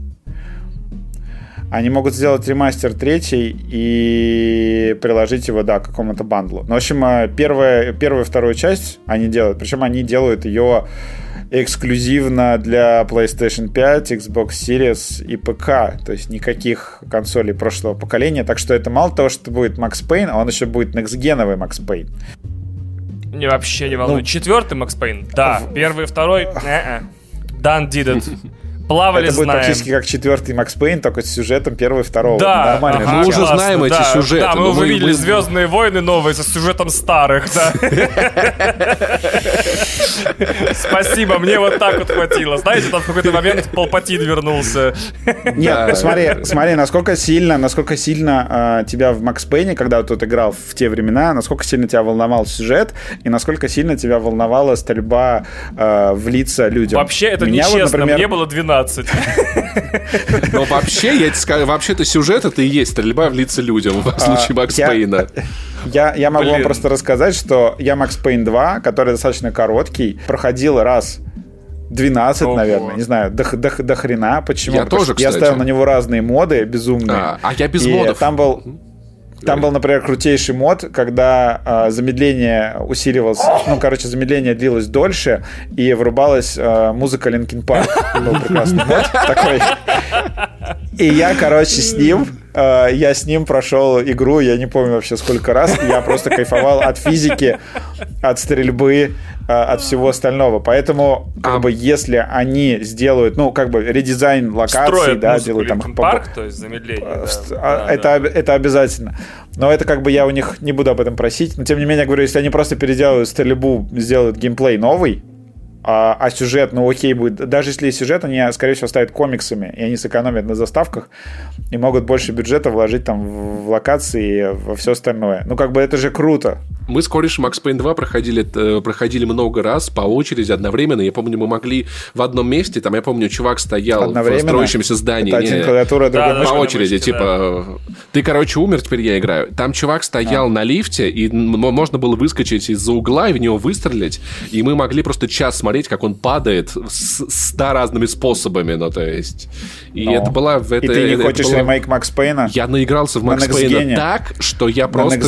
Они могут сделать ремастер третий и приложить его, да, к какому-то бандлу. Ну, в общем, э, первая, первую и вторую часть они делают. Причем они делают ее эксклюзивно для PlayStation 5, Xbox Series и ПК. То есть никаких консолей прошлого поколения. Так что это мало того, что будет Max Payne, а он еще будет некстгеновый Max Payne. Не, вообще не волнует. Ну, Четвертый Макс Пейн? Да. Первый, второй? Did it. Плавали, Это будет знаем. практически как четвертый Макс Пейн, только с сюжетом первого и второго. Да, Нормально. Ага, мы уже классно, знаем да, эти сюжеты. Да, мы уже мы, видели мы... «Звездные войны» новые со сюжетом старых, да. Спасибо, мне вот так вот хватило. Знаете, там в какой-то момент Палпатин вернулся. Нет, смотри, смотри, насколько сильно, насколько сильно а, тебя в Макс Пейне, когда ты тут играл в те времена, насколько сильно тебя волновал сюжет и насколько сильно тебя волновала стрельба а, в лица людям. Вообще, это нечестно, мне было 12 12. Но вообще, я тебе скажу, вообще-то сюжет это и есть стрельба в лица людям в а, случае Макс Пейна. Я, я могу Блин. вам просто рассказать, что я Max Payne 2, который достаточно короткий, проходил раз 12, Ого. наверное, не знаю, до, до, до хрена. Почему? Я Потому тоже, Я ставил на него разные моды безумные. А, а я без и модов. Там был... Там был, например, крутейший мод, когда э, замедление усиливалось, ну, короче, замедление длилось дольше, и врубалась э, музыка Linkin Park. Был прекрасный мод такой. И я, короче, с ним, э, я с ним прошел игру, я не помню вообще сколько раз, я просто кайфовал от физики, от стрельбы, от всего остального. Поэтому, как а... бы, если они сделают, ну, как бы, редизайн локаций, да, делают там... Парк, то есть замедление. А, да, это, да. это обязательно. Но это, как бы, я у них не буду об этом просить. Но, тем не менее, я говорю, если они просто переделают стрельбу, сделают геймплей новый, а, а сюжет, ну окей, будет. Даже если сюжет, они, скорее всего, ставят комиксами, и они сэкономят на заставках и могут больше бюджета вложить там в, в локации и во все остальное. Ну, как бы это же круто. Мы с корешем Max Payne 2 проходили, э, проходили много раз по очереди одновременно. Я помню, мы могли в одном месте, там, я помню, чувак стоял в строящемся здании. Это один клавиатура, другой да, По очереди, мышки, типа, да. ты, короче, умер, теперь я играю. Там чувак стоял а. на лифте, и можно было выскочить из-за угла и в него выстрелить, и мы могли просто час смотреть, как он падает с ста разными способами, ну, то есть... И Но. это была... Это, и ты не хочешь была... ремейк Макс Пейна? Я наигрался в Макс Пейна так, что я просто...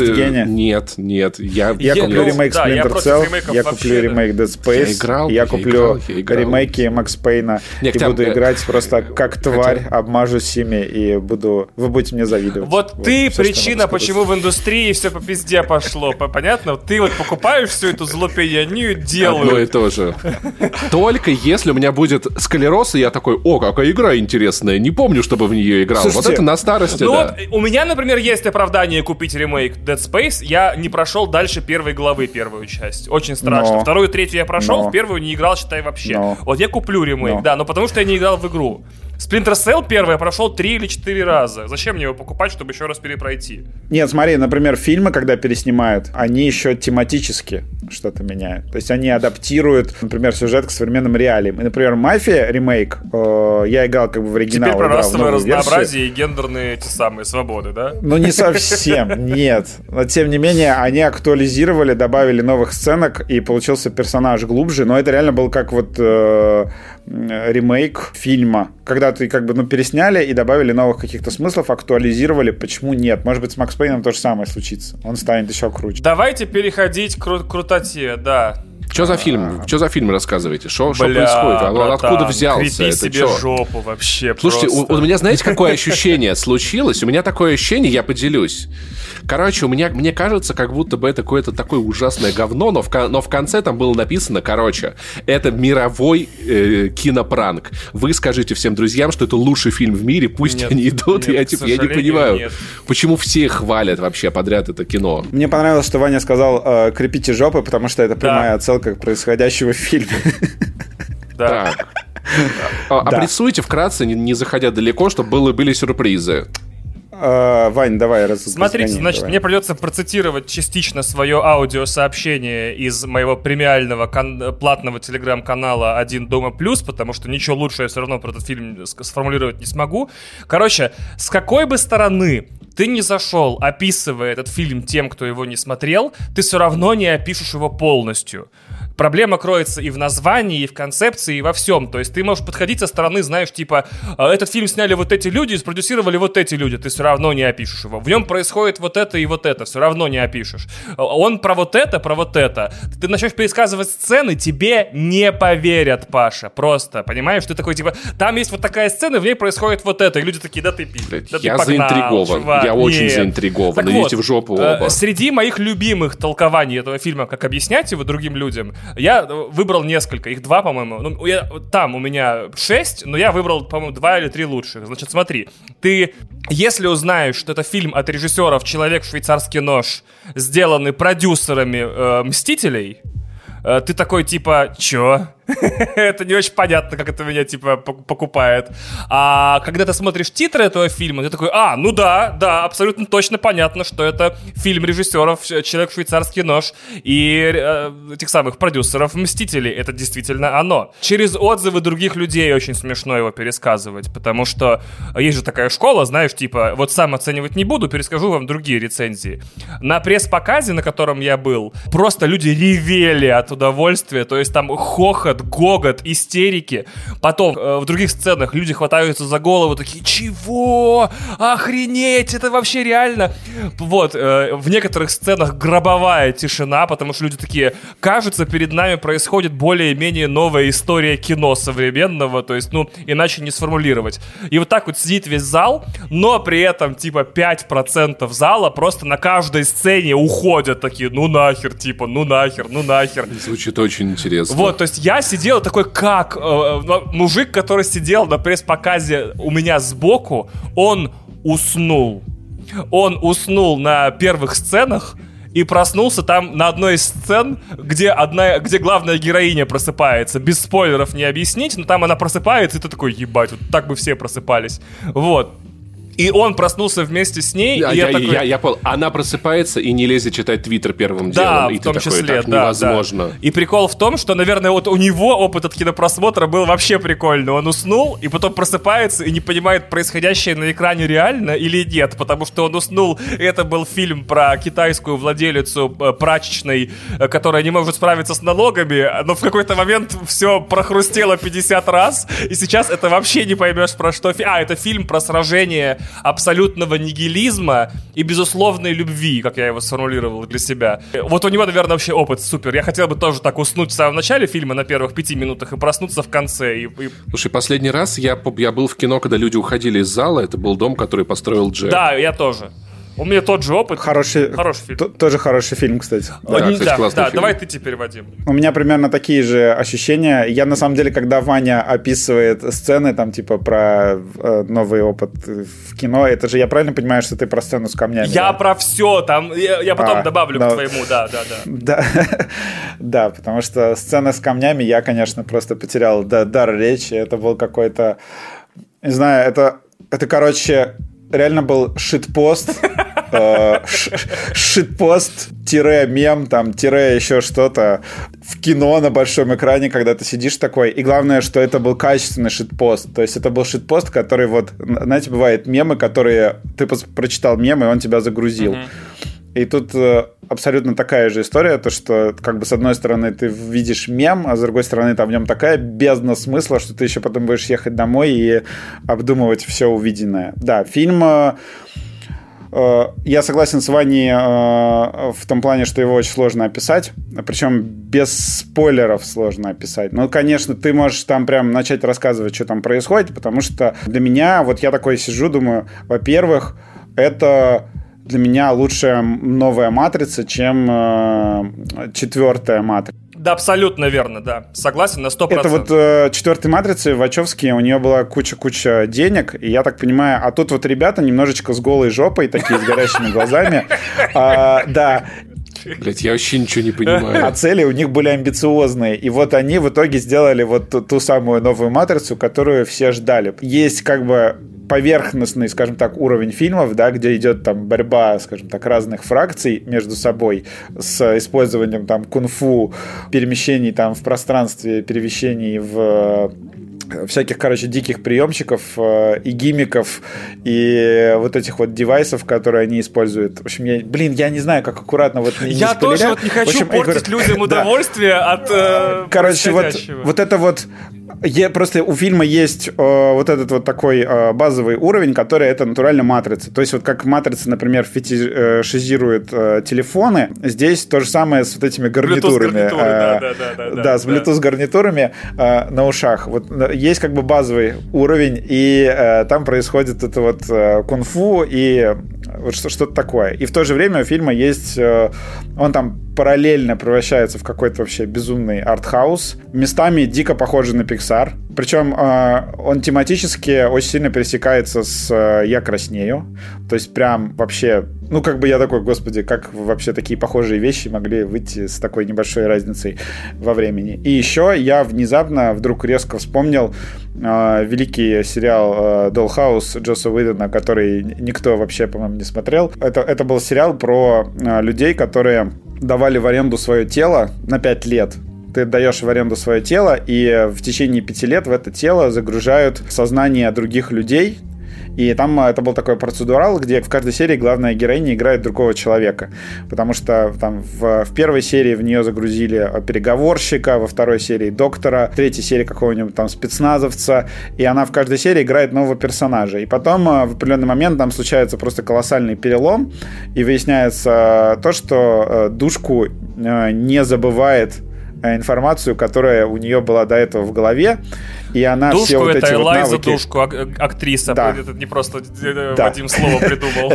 Нет, нет. Я, я, я куплю ремейк да, Splinter Cell, я куплю ремейк Dead Space, я, играл, я куплю я играл, ремейки Макс Пейна и буду играть просто как тварь, обмажусь ими и буду... Вы будете мне завидовать. Вот, вот ты все, причина, почему в индустрии все по пизде пошло, понятно? Ты вот покупаешь всю эту злопень, они ее делают. Одно и то же. Только если у меня будет склероз, и я такой, о, какая игра интересная, не помню, чтобы в нее играл. Слушайте, вот это на старости, ну, да. Вот, у меня, например, есть оправдание купить ремейк Dead Space. Я не прошел дальше первой главы первую часть. Очень страшно. Но. Вторую, третью я прошел, но. в первую не играл, считай, вообще. Но. Вот я куплю ремейк, но. да, но потому что я не играл в игру. Splinter Cell первый я прошел три или четыре раза. Зачем мне его покупать, чтобы еще раз перепройти? Нет, смотри, например, фильмы, когда переснимают, они еще тематически что-то меняют. То есть они адаптируют, например, сюжет к современным реалиям. И, например, «Мафия» ремейк, э, я играл как бы в оригинал. Теперь про расовое разнообразие и гендерные эти самые свободы, да? Ну, не совсем, нет. Но, тем не менее, они актуализировали, добавили новых сценок, и получился персонаж глубже. Но это реально был как вот э, ремейк фильма, когда ты как бы ну, пересняли и добавили новых каких-то смыслов, актуализировали, почему нет? Может быть, с Макс Пейном то же самое случится. Он станет еще круче. Давайте переходить к кру- крутоте, да. Что за фильм? Что за фильм рассказываете? Что происходит? Братан, Откуда взялся? Это себе чё? жопу вообще. Слушайте, у, у меня знаете, какое ощущение случилось? У меня такое ощущение, я поделюсь. Короче, у меня, мне кажется, как будто бы это какое-то такое ужасное говно, но в, но в конце там было написано, короче, это мировой э, кинопранк. Вы скажите всем друзьям, что это лучший фильм в мире, пусть нет, они идут, нет, я, типа, я не понимаю, нет. почему все хвалят вообще подряд это кино. Мне понравилось, что Ваня сказал э, «крепите жопы», потому что это прямая да. отсылка к происходящему в фильме. Да. А, обрисуйте вкратце, не заходя далеко, чтобы были сюрпризы. А, Вань, давай раз. Смотрите, значит, давай. мне придется процитировать частично свое аудиосообщение из моего премиального кон- платного телеграм-канала «Один дома плюс», потому что ничего лучше я все равно про этот фильм сформулировать не смогу. Короче, с какой бы стороны ты не зашел, описывая этот фильм тем, кто его не смотрел, ты все равно не опишешь его полностью проблема кроется и в названии, и в концепции, и во всем. То есть ты можешь подходить со стороны, знаешь, типа, «А, этот фильм сняли вот эти люди, спродюсировали вот эти люди, ты все равно не опишешь его. В нем происходит вот это и вот это, все равно не опишешь. Он про вот это, про вот это. Ты начнешь пересказывать сцены, тебе не поверят, Паша, просто, понимаешь? Ты такой, типа, там есть вот такая сцена, в ней происходит вот это, и люди такие, да ты пи, да Я ты погнал, заинтригован, чувак. я Нет. очень заинтригован, так идите вот, в жопу э, оба. Среди моих любимых толкований этого фильма, как объяснять его другим людям, я выбрал несколько, их два, по-моему. Ну, я, там у меня шесть, но я выбрал, по-моему, два или три лучших. Значит, смотри, ты, если узнаешь, что это фильм от режиссеров «Человек, швейцарский нож», сделанный продюсерами э, «Мстителей», э, ты такой, типа, чё? это не очень понятно, как это меня, типа, покупает. А когда ты смотришь титры этого фильма, ты такой, а, ну да, да, абсолютно точно понятно, что это фильм режиссеров «Человек швейцарский нож» и э, этих самых продюсеров «Мстителей». Это действительно оно. Через отзывы других людей очень смешно его пересказывать, потому что есть же такая школа, знаешь, типа, вот сам оценивать не буду, перескажу вам другие рецензии. На пресс-показе, на котором я был, просто люди ревели от удовольствия, то есть там хохот, гогот, истерики. Потом э, в других сценах люди хватаются за голову, такие, чего? Охренеть, это вообще реально? Вот, э, в некоторых сценах гробовая тишина, потому что люди такие, кажется, перед нами происходит более-менее новая история кино современного, то есть, ну, иначе не сформулировать. И вот так вот сидит весь зал, но при этом, типа, 5% зала просто на каждой сцене уходят такие, ну нахер, типа, ну нахер, ну нахер. Звучит очень интересно. Вот, то есть я сидел такой, как э, э мужик, который сидел на пресс-показе у меня сбоку, он уснул. Он уснул на первых сценах, и проснулся там на одной из сцен, где одна, где главная героиня просыпается. Без спойлеров не объяснить, но там она просыпается, и ты такой, ебать, вот так бы все просыпались. Вот. И он проснулся вместе с ней. Я, и я, я, такой... я, я понял. Она просыпается и не лезет читать твиттер первым делом. Да, и в том ты числе, такой, так да, невозможно. Да. И прикол в том, что, наверное, вот у него опыт от кинопросмотра был вообще прикольный. Он уснул и потом просыпается и не понимает, происходящее на экране реально или нет, потому что он уснул. И это был фильм про китайскую владелицу э, прачечной, э, которая не может справиться с налогами, но в какой-то момент все прохрустело 50 раз, и сейчас это вообще не поймешь про что. А, это фильм про сражение абсолютного нигилизма и безусловной любви, как я его сформулировал для себя. Вот у него, наверное, вообще опыт супер. Я хотел бы тоже так уснуть в самом начале фильма на первых пяти минутах и проснуться в конце. И, и... Слушай, последний раз я, я был в кино, когда люди уходили из зала. Это был дом, который построил Джек. Да, я тоже. У меня тот же опыт. Хороший, хороший фильм. тоже хороший фильм, кстати. Да, да, кстати, да, да фильм. давай ты теперь, Вадим. У меня примерно такие же ощущения. Я, на самом деле, когда Ваня описывает сцены, там, типа, про э, новый опыт в кино, это же, я правильно понимаю, что ты про сцену с камнями? Я да? про все, там, я, я потом а, добавлю да, к твоему, да, да, да. Да, да, потому что сцена с камнями, я, конечно, просто потерял дар речи. Это был какой-то, не знаю, это, это, короче, реально был шитпост, э, шитпост-мем, там, тире еще что-то в кино на большом экране, когда ты сидишь такой. И главное, что это был качественный шитпост. То есть это был шитпост, который вот, знаете, бывает мемы, которые ты прочитал мем, и он тебя загрузил. И тут э, абсолютно такая же история, то что как бы с одной стороны ты видишь мем, а с другой стороны там в нем такая бездна смысла, что ты еще потом будешь ехать домой и обдумывать все увиденное. Да, фильм... Э, э, я согласен с Ваней в том плане, что его очень сложно описать, причем без спойлеров сложно описать. Ну, конечно, ты можешь там прям начать рассказывать, что там происходит, потому что для меня, вот я такой сижу, думаю, во-первых, это для меня лучшая новая матрица, чем э, четвертая матрица. Да, абсолютно верно, да. Согласен на 100%. Это вот э, четвертой матрицы Вачовски, у нее была куча-куча денег, и я так понимаю, а тут вот ребята немножечко с голой жопой, такие с горящими глазами. А, да, Блять, я вообще ничего не понимаю. А цели у них были амбициозные. И вот они в итоге сделали вот ту, ту самую новую матрицу, которую все ждали. Есть как бы поверхностный, скажем так, уровень фильмов, да, где идет там борьба, скажем так, разных фракций между собой с использованием там кунг-фу, перемещений там в пространстве, перемещений в э, всяких, короче, диких приемчиков э, и гимиков, и вот этих вот девайсов, которые они используют. В общем, я, блин, я не знаю, как аккуратно вот не Я тоже вот не хочу общем, портить говорю, людям удовольствие да. от э, Короче, вот, вот это вот я, просто у фильма есть э, вот этот вот такой э, базовый уровень, который это натурально матрица. То есть вот как матрица, например, фетишизирует э, телефоны, здесь то же самое с вот этими гарнитурами. Э, да, да, да, да, да, с Bluetooth гарнитурами э, на ушах. Вот э, есть как бы базовый уровень, и э, там происходит это вот э, кунг-фу и вот что-то такое. И в то же время у фильма есть... Э, он там параллельно превращается в какой-то вообще безумный артхаус. Местами дико похожий на Pixar. Причем э, он тематически очень сильно пересекается с э, «Я краснею». То есть прям вообще... Ну, как бы я такой, господи, как вообще такие похожие вещи могли выйти с такой небольшой разницей во времени. И еще я внезапно вдруг резко вспомнил э, великий сериал э, «Доллхаус» Джосса Уидона, который никто вообще, по-моему, не смотрел. Это, это был сериал про э, людей, которые давали в аренду свое тело на 5 лет ты даешь в аренду свое тело, и в течение пяти лет в это тело загружают сознание других людей, и там а, это был такой процедурал, где в каждой серии главная героиня играет другого человека. Потому что там в, в первой серии в нее загрузили а, переговорщика, во второй серии доктора, в третьей серии какого-нибудь там спецназовца. И она в каждой серии играет нового персонажа. И потом а, в определенный момент там случается просто колоссальный перелом. И выясняется то, что душку не забывает информацию, которая у нее была до этого в голове и она душку все вот это эти Элайза вот навыки... Душку, актриса. Да. Это не просто э, да. Вадим слово придумал.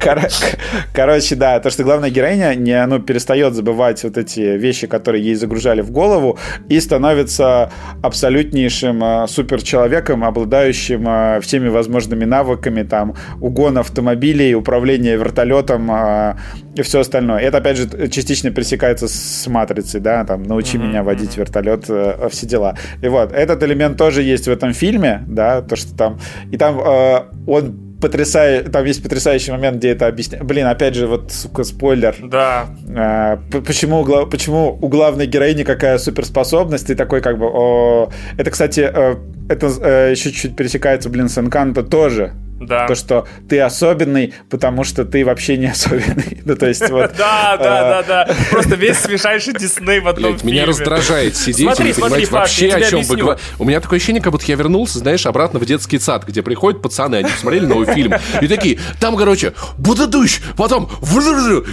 Короче, да, то, что главная героиня не, ну, перестает забывать вот эти вещи, которые ей загружали в голову, и становится абсолютнейшим э, суперчеловеком, обладающим э, всеми возможными навыками, там, угона автомобилей, управления вертолетом и все остальное. Это, опять же, частично пересекается с матрицей, да, там, научи меня водить вертолет, все дела. И вот, этот элемент тоже есть в этом фильме, да, то, что там... И там э, он потрясающий, там есть потрясающий момент, где это объясняет. Блин, опять же, вот, сука, спойлер. Да. А, почему, почему у главной героини какая суперспособность, и такой как бы, о... Это, кстати, э, это э, еще чуть-чуть пересекается, блин, с Энканто тоже. Да. То, что ты особенный, потому что ты вообще не особенный. Ну, то есть вот... Да, да, да, да. Просто весь свежайший Дисней в одном фильме. Меня раздражает сидеть и не понимать вообще, о чем вы говорите. У меня такое ощущение, как будто я вернулся, знаешь, обратно в детский сад, где приходят пацаны, они посмотрели новый фильм, и такие, там, короче, будадущ, потом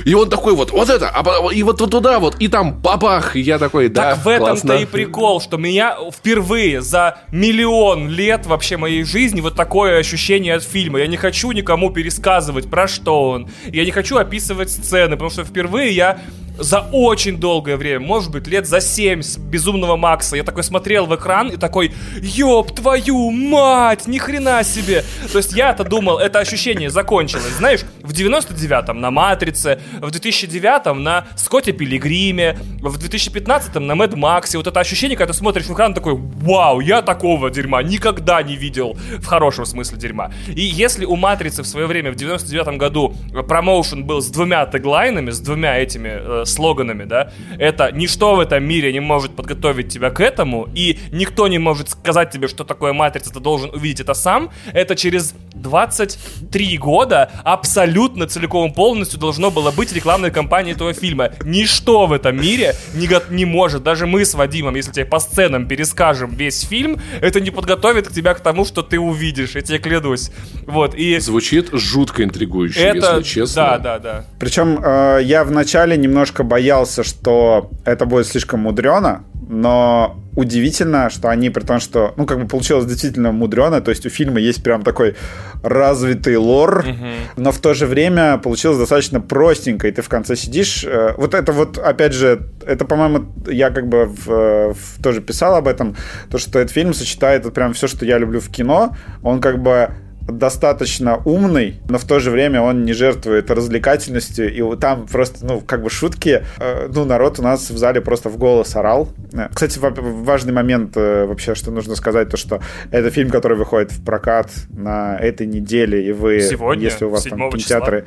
и он такой вот, вот это, и вот туда вот, и там бабах, и я такой, да, Так в этом-то и прикол, что меня впервые за миллион лет вообще моей жизни вот такое ощущение от фильма. Я не хочу никому пересказывать, про что он. Я не хочу описывать сцены, потому что впервые я за очень долгое время, может быть, лет за 7 с Безумного Макса, я такой смотрел в экран и такой, ёб твою мать, ни хрена себе. То есть я-то думал, это ощущение закончилось. Знаешь, в 99-м на Матрице, в 2009-м на Скотте Пилигриме, в 2015-м на Мэд Максе. Вот это ощущение, когда ты смотришь в экран, такой, вау, я такого дерьма никогда не видел в хорошем смысле дерьма. И если у Матрицы в свое время, в 99-м году, промоушен был с двумя теглайнами, с двумя этими э, слоганами, да, это ничто в этом мире не может подготовить тебя к этому, и никто не может сказать тебе, что такое матрица, ты должен увидеть это сам, это через 23 года абсолютно целиком полностью должно было быть рекламной кампанией этого фильма. Ничто в этом мире не, не может, даже мы с Вадимом, если тебе по сценам перескажем весь фильм, это не подготовит тебя к тому, что ты увидишь, я тебе клянусь. Вот, и... Звучит жутко интригующе, это... если честно. Да, да, да. Причем э, я вначале немножко немножко боялся, что это будет слишком мудрено, но удивительно, что они, при том, что, ну, как бы получилось действительно мудрено, то есть у фильма есть прям такой развитый лор, mm-hmm. но в то же время получилось достаточно простенько, и ты в конце сидишь. Э, вот это вот, опять же, это, по-моему, я как бы в, в, тоже писал об этом, то, что этот фильм сочетает вот прям все, что я люблю в кино, он как бы достаточно умный, но в то же время он не жертвует развлекательностью, и там просто, ну, как бы шутки, э, ну, народ у нас в зале просто в голос орал. Э, кстати, важный момент э, вообще, что нужно сказать, то, что это фильм, который выходит в прокат на этой неделе, и вы, Сегодня, если у вас там кинотеатры,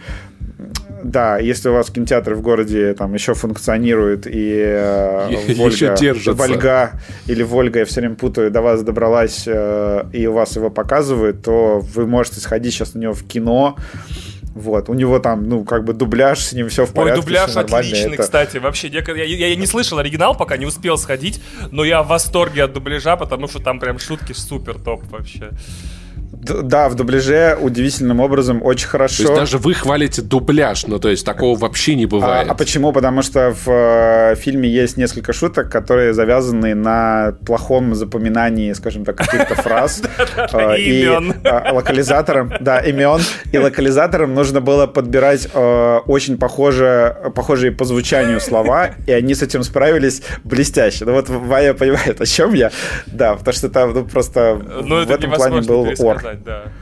да, если у вас кинотеатры в городе там еще функционируют и э, Вольга, еще. Вольга или Вольга, я все время путаю, до вас добралась э, и у вас его показывают, то вы можете сходить сейчас на него в кино. Вот, у него там, ну, как бы дубляж, с ним все в порядке. Ой, дубляж отличный, это... кстати, вообще. Я, я, я не слышал оригинал, пока не успел сходить, но я в восторге от дубляжа, потому что там прям шутки супер топ вообще. Да, в дубляже удивительным образом очень хорошо. То есть даже вы хвалите дубляж, ну то есть такого вообще не бывает. А, а почему? Потому что в э, фильме есть несколько шуток, которые завязаны на плохом запоминании, скажем так, каких-то фраз. Э, и э, локализаторам, да, имен. И локализаторам нужно было подбирать э, очень похожие по звучанию слова, и они с этим справились блестяще. Ну вот Ваня понимает, о чем я. Да, потому что там ну, просто ну, в этом плане был ор сказать, да.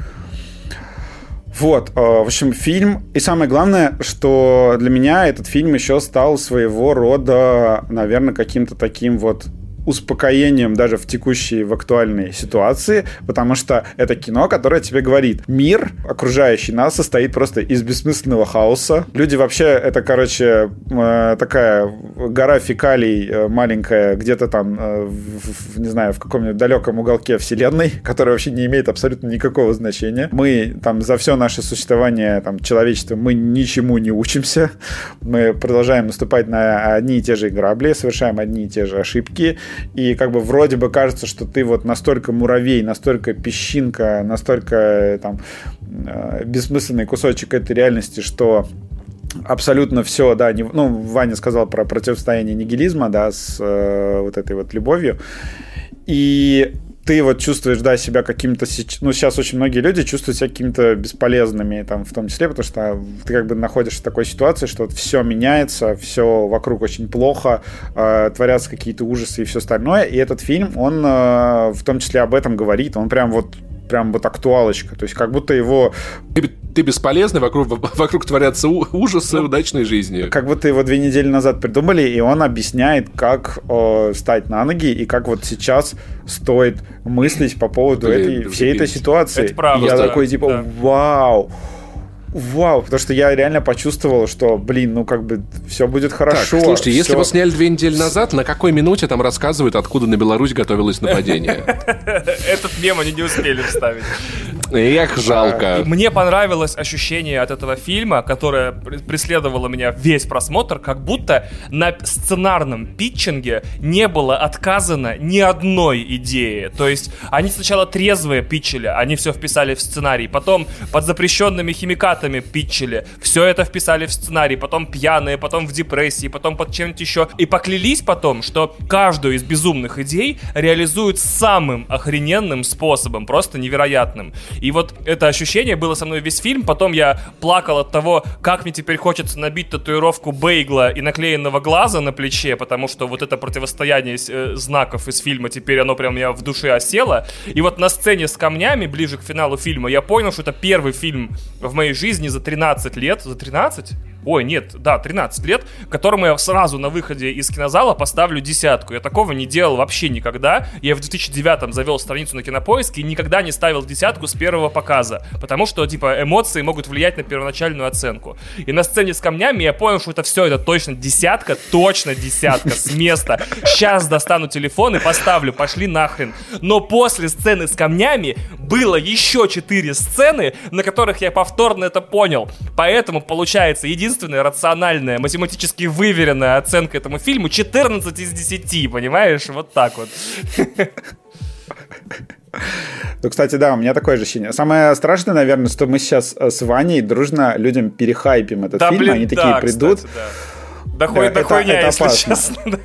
Вот, э, в общем, фильм. И самое главное, что для меня этот фильм еще стал своего рода, наверное, каким-то таким вот успокоением даже в текущей, в актуальной ситуации, потому что это кино, которое тебе говорит, мир, окружающий нас, состоит просто из бессмысленного хаоса. Люди вообще, это, короче, э, такая гора фекалий э, маленькая, где-то там, э, в, не знаю, в каком-нибудь далеком уголке вселенной, которая вообще не имеет абсолютно никакого значения. Мы там за все наше существование, там, человечество, мы ничему не учимся. Мы продолжаем наступать на одни и те же грабли, совершаем одни и те же ошибки, и как бы вроде бы кажется, что ты вот настолько муравей, настолько песчинка, настолько э, там э, бессмысленный кусочек этой реальности, что абсолютно все, да, не, ну, Ваня сказал про противостояние нигилизма, да, с э, вот этой вот любовью, и ты вот чувствуешь, да, себя каким-то... Ну, сейчас очень многие люди чувствуют себя какими-то бесполезными, там, в том числе, потому что ты как бы находишься в такой ситуации, что вот все меняется, все вокруг очень плохо, э, творятся какие-то ужасы и все остальное. И этот фильм, он э, в том числе об этом говорит. Он прям вот прям вот актуалочка. То есть как будто его ты бесполезный, вокруг, вокруг творятся ужасы ну, удачной жизни. Как будто его две недели назад придумали, и он объясняет, как э, встать на ноги, и как вот сейчас стоит мыслить по поводу Блин, этой, всей этой ситуации. Это правда. И я да, такой, типа, да. вау, Вау, потому что я реально почувствовал, что, блин, ну как бы все будет хорошо. Так, слушайте, все... если вы сняли две недели назад, на какой минуте там рассказывают, откуда на Беларусь готовилось нападение? Этот мем они не успели вставить. Эх, жалко. Мне понравилось ощущение от этого фильма, которое преследовало меня весь просмотр, как будто на сценарном питчинге не было отказано ни одной идеи. То есть они сначала трезвые питчили, они все вписали в сценарий, потом под запрещенными химикатами питчили, все это вписали в сценарий, потом пьяные, потом в депрессии, потом под чем-нибудь еще. И поклялись потом, что каждую из безумных идей реализуют самым охрененным способом, просто невероятным. И вот это ощущение было со мной весь фильм. Потом я плакал от того, как мне теперь хочется набить татуировку бейгла и наклеенного глаза на плече, потому что вот это противостояние э, знаков из фильма теперь оно прям меня в душе осело. И вот на сцене с камнями, ближе к финалу фильма, я понял, что это первый фильм в моей жизни за 13 лет. За 13? Ой, нет, да, 13 лет, которому я сразу на выходе из кинозала поставлю десятку. Я такого не делал вообще никогда. Я в 2009-м завел страницу на кинопоиске и никогда не ставил десятку с первого показа, потому что, типа, эмоции могут влиять на первоначальную оценку. И на сцене с камнями я понял, что это все, это точно десятка, точно десятка с места. Сейчас достану телефон и поставлю, пошли нахрен. Но после сцены с камнями было еще четыре сцены, на которых я повторно это понял. Поэтому, получается, единственное единственная рациональная, математически выверенная оценка этому фильму 14 из 10, понимаешь? Вот так вот. Ну, кстати, да, у меня такое же ощущение. Самое страшное, наверное, что мы сейчас с Ваней дружно людям перехайпим этот да, фильм, блин, они да, такие придут. Кстати, да да, хуй, да, хуйня, это если опасно. честно.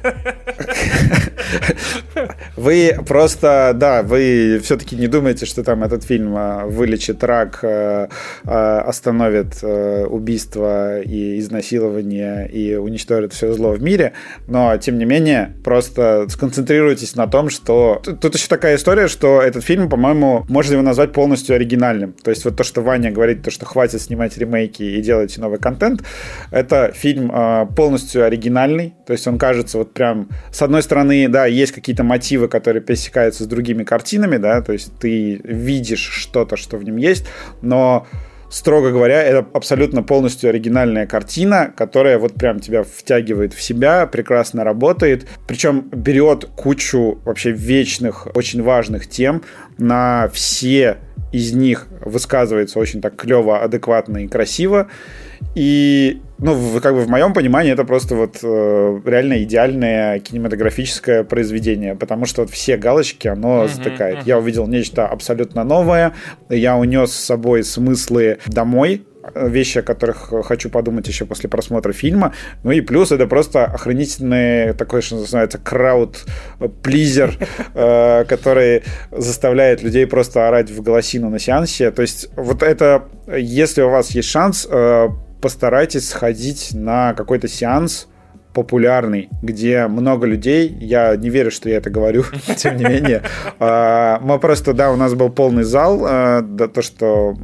Вы просто, да, вы все-таки не думаете, что там этот фильм а, вылечит рак, а, а, остановит убийство и изнасилование и уничтожит все зло в мире, но, тем не менее, просто сконцентрируйтесь на том, что... Тут еще такая история, что этот фильм, по-моему, можно его назвать полностью оригинальным. То есть вот то, что Ваня говорит, то, что хватит снимать ремейки и делать новый контент, это фильм полностью полностью оригинальный, то есть он кажется вот прям, с одной стороны, да, есть какие-то мотивы, которые пересекаются с другими картинами, да, то есть ты видишь что-то, что в нем есть, но строго говоря, это абсолютно полностью оригинальная картина, которая вот прям тебя втягивает в себя, прекрасно работает, причем берет кучу вообще вечных, очень важных тем, на все из них высказывается очень так клево, адекватно и красиво. И ну, как бы в моем понимании это просто вот э, реально идеальное кинематографическое произведение, потому что вот все галочки оно mm-hmm, затыкает. Mm-hmm. Я увидел нечто абсолютно новое, я унес с собой смыслы домой, вещи, о которых хочу подумать еще после просмотра фильма. Ну и плюс это просто охранительный такой, что называется, крауд-плизер, э, который заставляет людей просто орать в голосину на сеансе. То есть вот это, если у вас есть шанс, э, постарайтесь сходить на какой-то сеанс популярный, где много людей. Я не верю, что я это говорю, тем не менее. А, мы просто, да, у нас был полный зал, а, то, что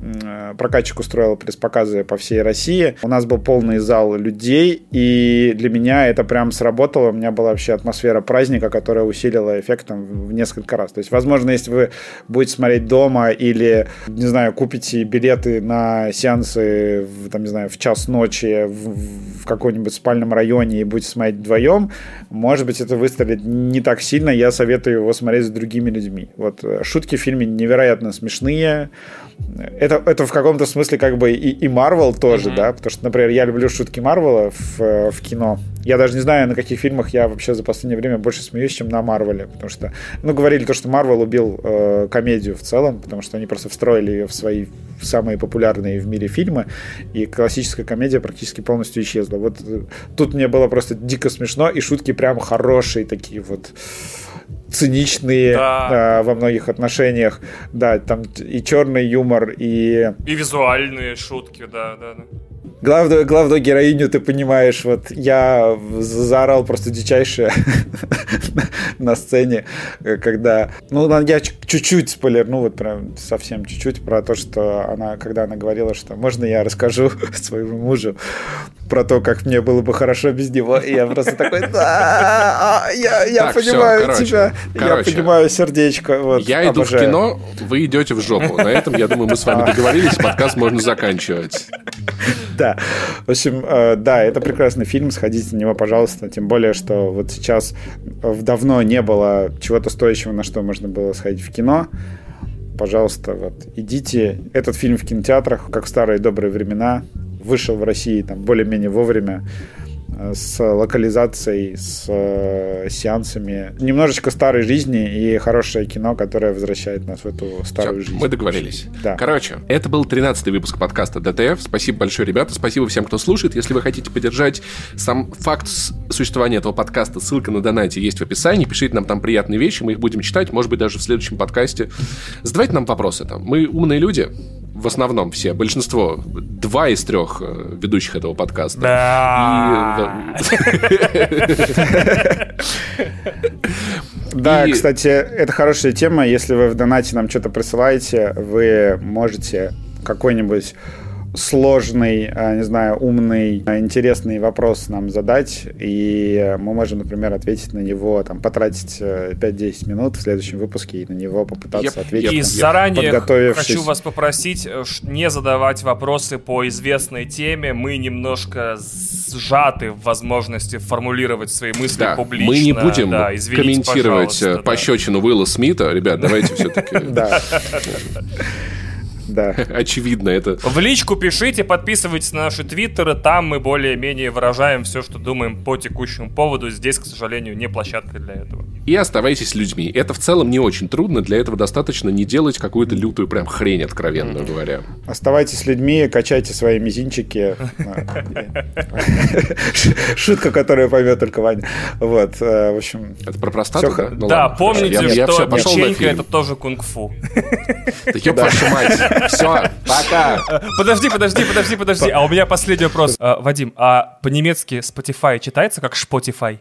прокатчик устроил пресс-показы по всей России. У нас был полный зал людей, и для меня это прям сработало. У меня была вообще атмосфера праздника, которая усилила эффект там, в несколько раз. То есть, возможно, если вы будете смотреть дома или, не знаю, купите билеты на сеансы, там, не знаю, в час ночи в, в каком-нибудь спальном районе и будете смотреть вдвоем, может быть, это выстрелит не так сильно. Я советую его смотреть с другими людьми. Вот э, шутки в фильме невероятно смешные, это, это в каком-то смысле как бы и, и Marvel тоже, mm-hmm. да, потому что, например, я люблю шутки Марвела в, в кино. Я даже не знаю, на каких фильмах я вообще за последнее время больше смеюсь, чем на Марвеле, потому что, ну, говорили то, что Марвел убил э, комедию в целом, потому что они просто встроили ее в свои самые популярные в мире фильмы, и классическая комедия практически полностью исчезла. Вот э, тут мне было просто дико смешно, и шутки прям хорошие такие вот циничные да. э, во многих отношениях. Да, там и черный юмор, и... И визуальные шутки, да, да, да. главную, главную героиню ты понимаешь, вот я заорал просто дичайшее на сцене, когда, ну, я чуть-чуть спойлер, ну, вот прям совсем чуть-чуть про то, что она, когда она говорила, что можно я расскажу своему мужу про то, как мне было бы хорошо без него, и я просто такой, да, а, я, я так, понимаю все, короче, тебя, короче, я понимаю сердечко. Вот, я иду обожаю. в кино, вы идете в жопу. На этом, я думаю, мы с вами договорились, подкаст можно заканчивать. Да, в общем, э, да, это прекрасный фильм, сходите на него, пожалуйста, тем более, что вот сейчас давно не было чего-то стоящего, на что можно было сходить в кино, пожалуйста, вот идите. Этот фильм в кинотеатрах, как в старые добрые времена, вышел в России там более-менее вовремя с локализацией, с э, сеансами. Немножечко старой жизни и хорошее кино, которое возвращает нас в эту старую Все, жизнь. Мы договорились. Да. Короче, это был 13-й выпуск подкаста ДТФ. Спасибо большое, ребята. Спасибо всем, кто слушает. Если вы хотите поддержать сам факт существования этого подкаста, ссылка на донате есть в описании. Пишите нам там приятные вещи, мы их будем читать. Может быть, даже в следующем подкасте. Задавайте нам вопросы там. Мы умные люди в основном все, большинство, два из трех э, ведущих этого подкаста. Да. Да, кстати, это хорошая тема. Если вы в донате нам что-то присылаете, вы можете какой-нибудь сложный, а, не знаю, умный, а, интересный вопрос нам задать, и мы можем, например, ответить на него, там, потратить 5-10 э, минут в следующем выпуске и на него попытаться yep, ответить. И там, заранее хочу вас попросить э, не задавать вопросы по известной теме, мы немножко сжаты в возможности формулировать свои мысли да, публично. Мы не будем да, извините, комментировать э, пощечину да. Уилла Смита. Ребят, давайте все-таки... Да. Очевидно это. В личку пишите, подписывайтесь на наши твиттеры, там мы более-менее выражаем все, что думаем по текущему поводу. Здесь, к сожалению, не площадка для этого. И оставайтесь людьми. Это в целом не очень трудно, для этого достаточно не делать какую-то лютую прям хрень, откровенно mm-hmm. говоря. Оставайтесь людьми, качайте свои мизинчики. Шутка, которую поймет только Ваня. Вот, э, в общем... Это про простату, да? Ну да, помните, что печенька — это тоже кунг-фу. Да ёб вашу мать. Все, пока. Подожди, подожди, подожди, подожди. А у меня последний вопрос. А, Вадим, а по-немецки Spotify читается как Spotify?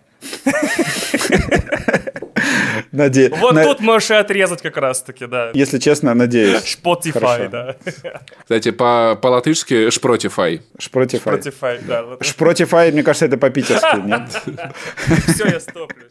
Наде... Вот на... тут можешь и отрезать как раз-таки, да. Если честно, надеюсь. Spotify, да. Кстати, по- по-латышски шпротифай. Шпротифай. Шпротифай, да. Шпротифай, мне кажется, это по-питерски, нет? Все, я стоплюсь.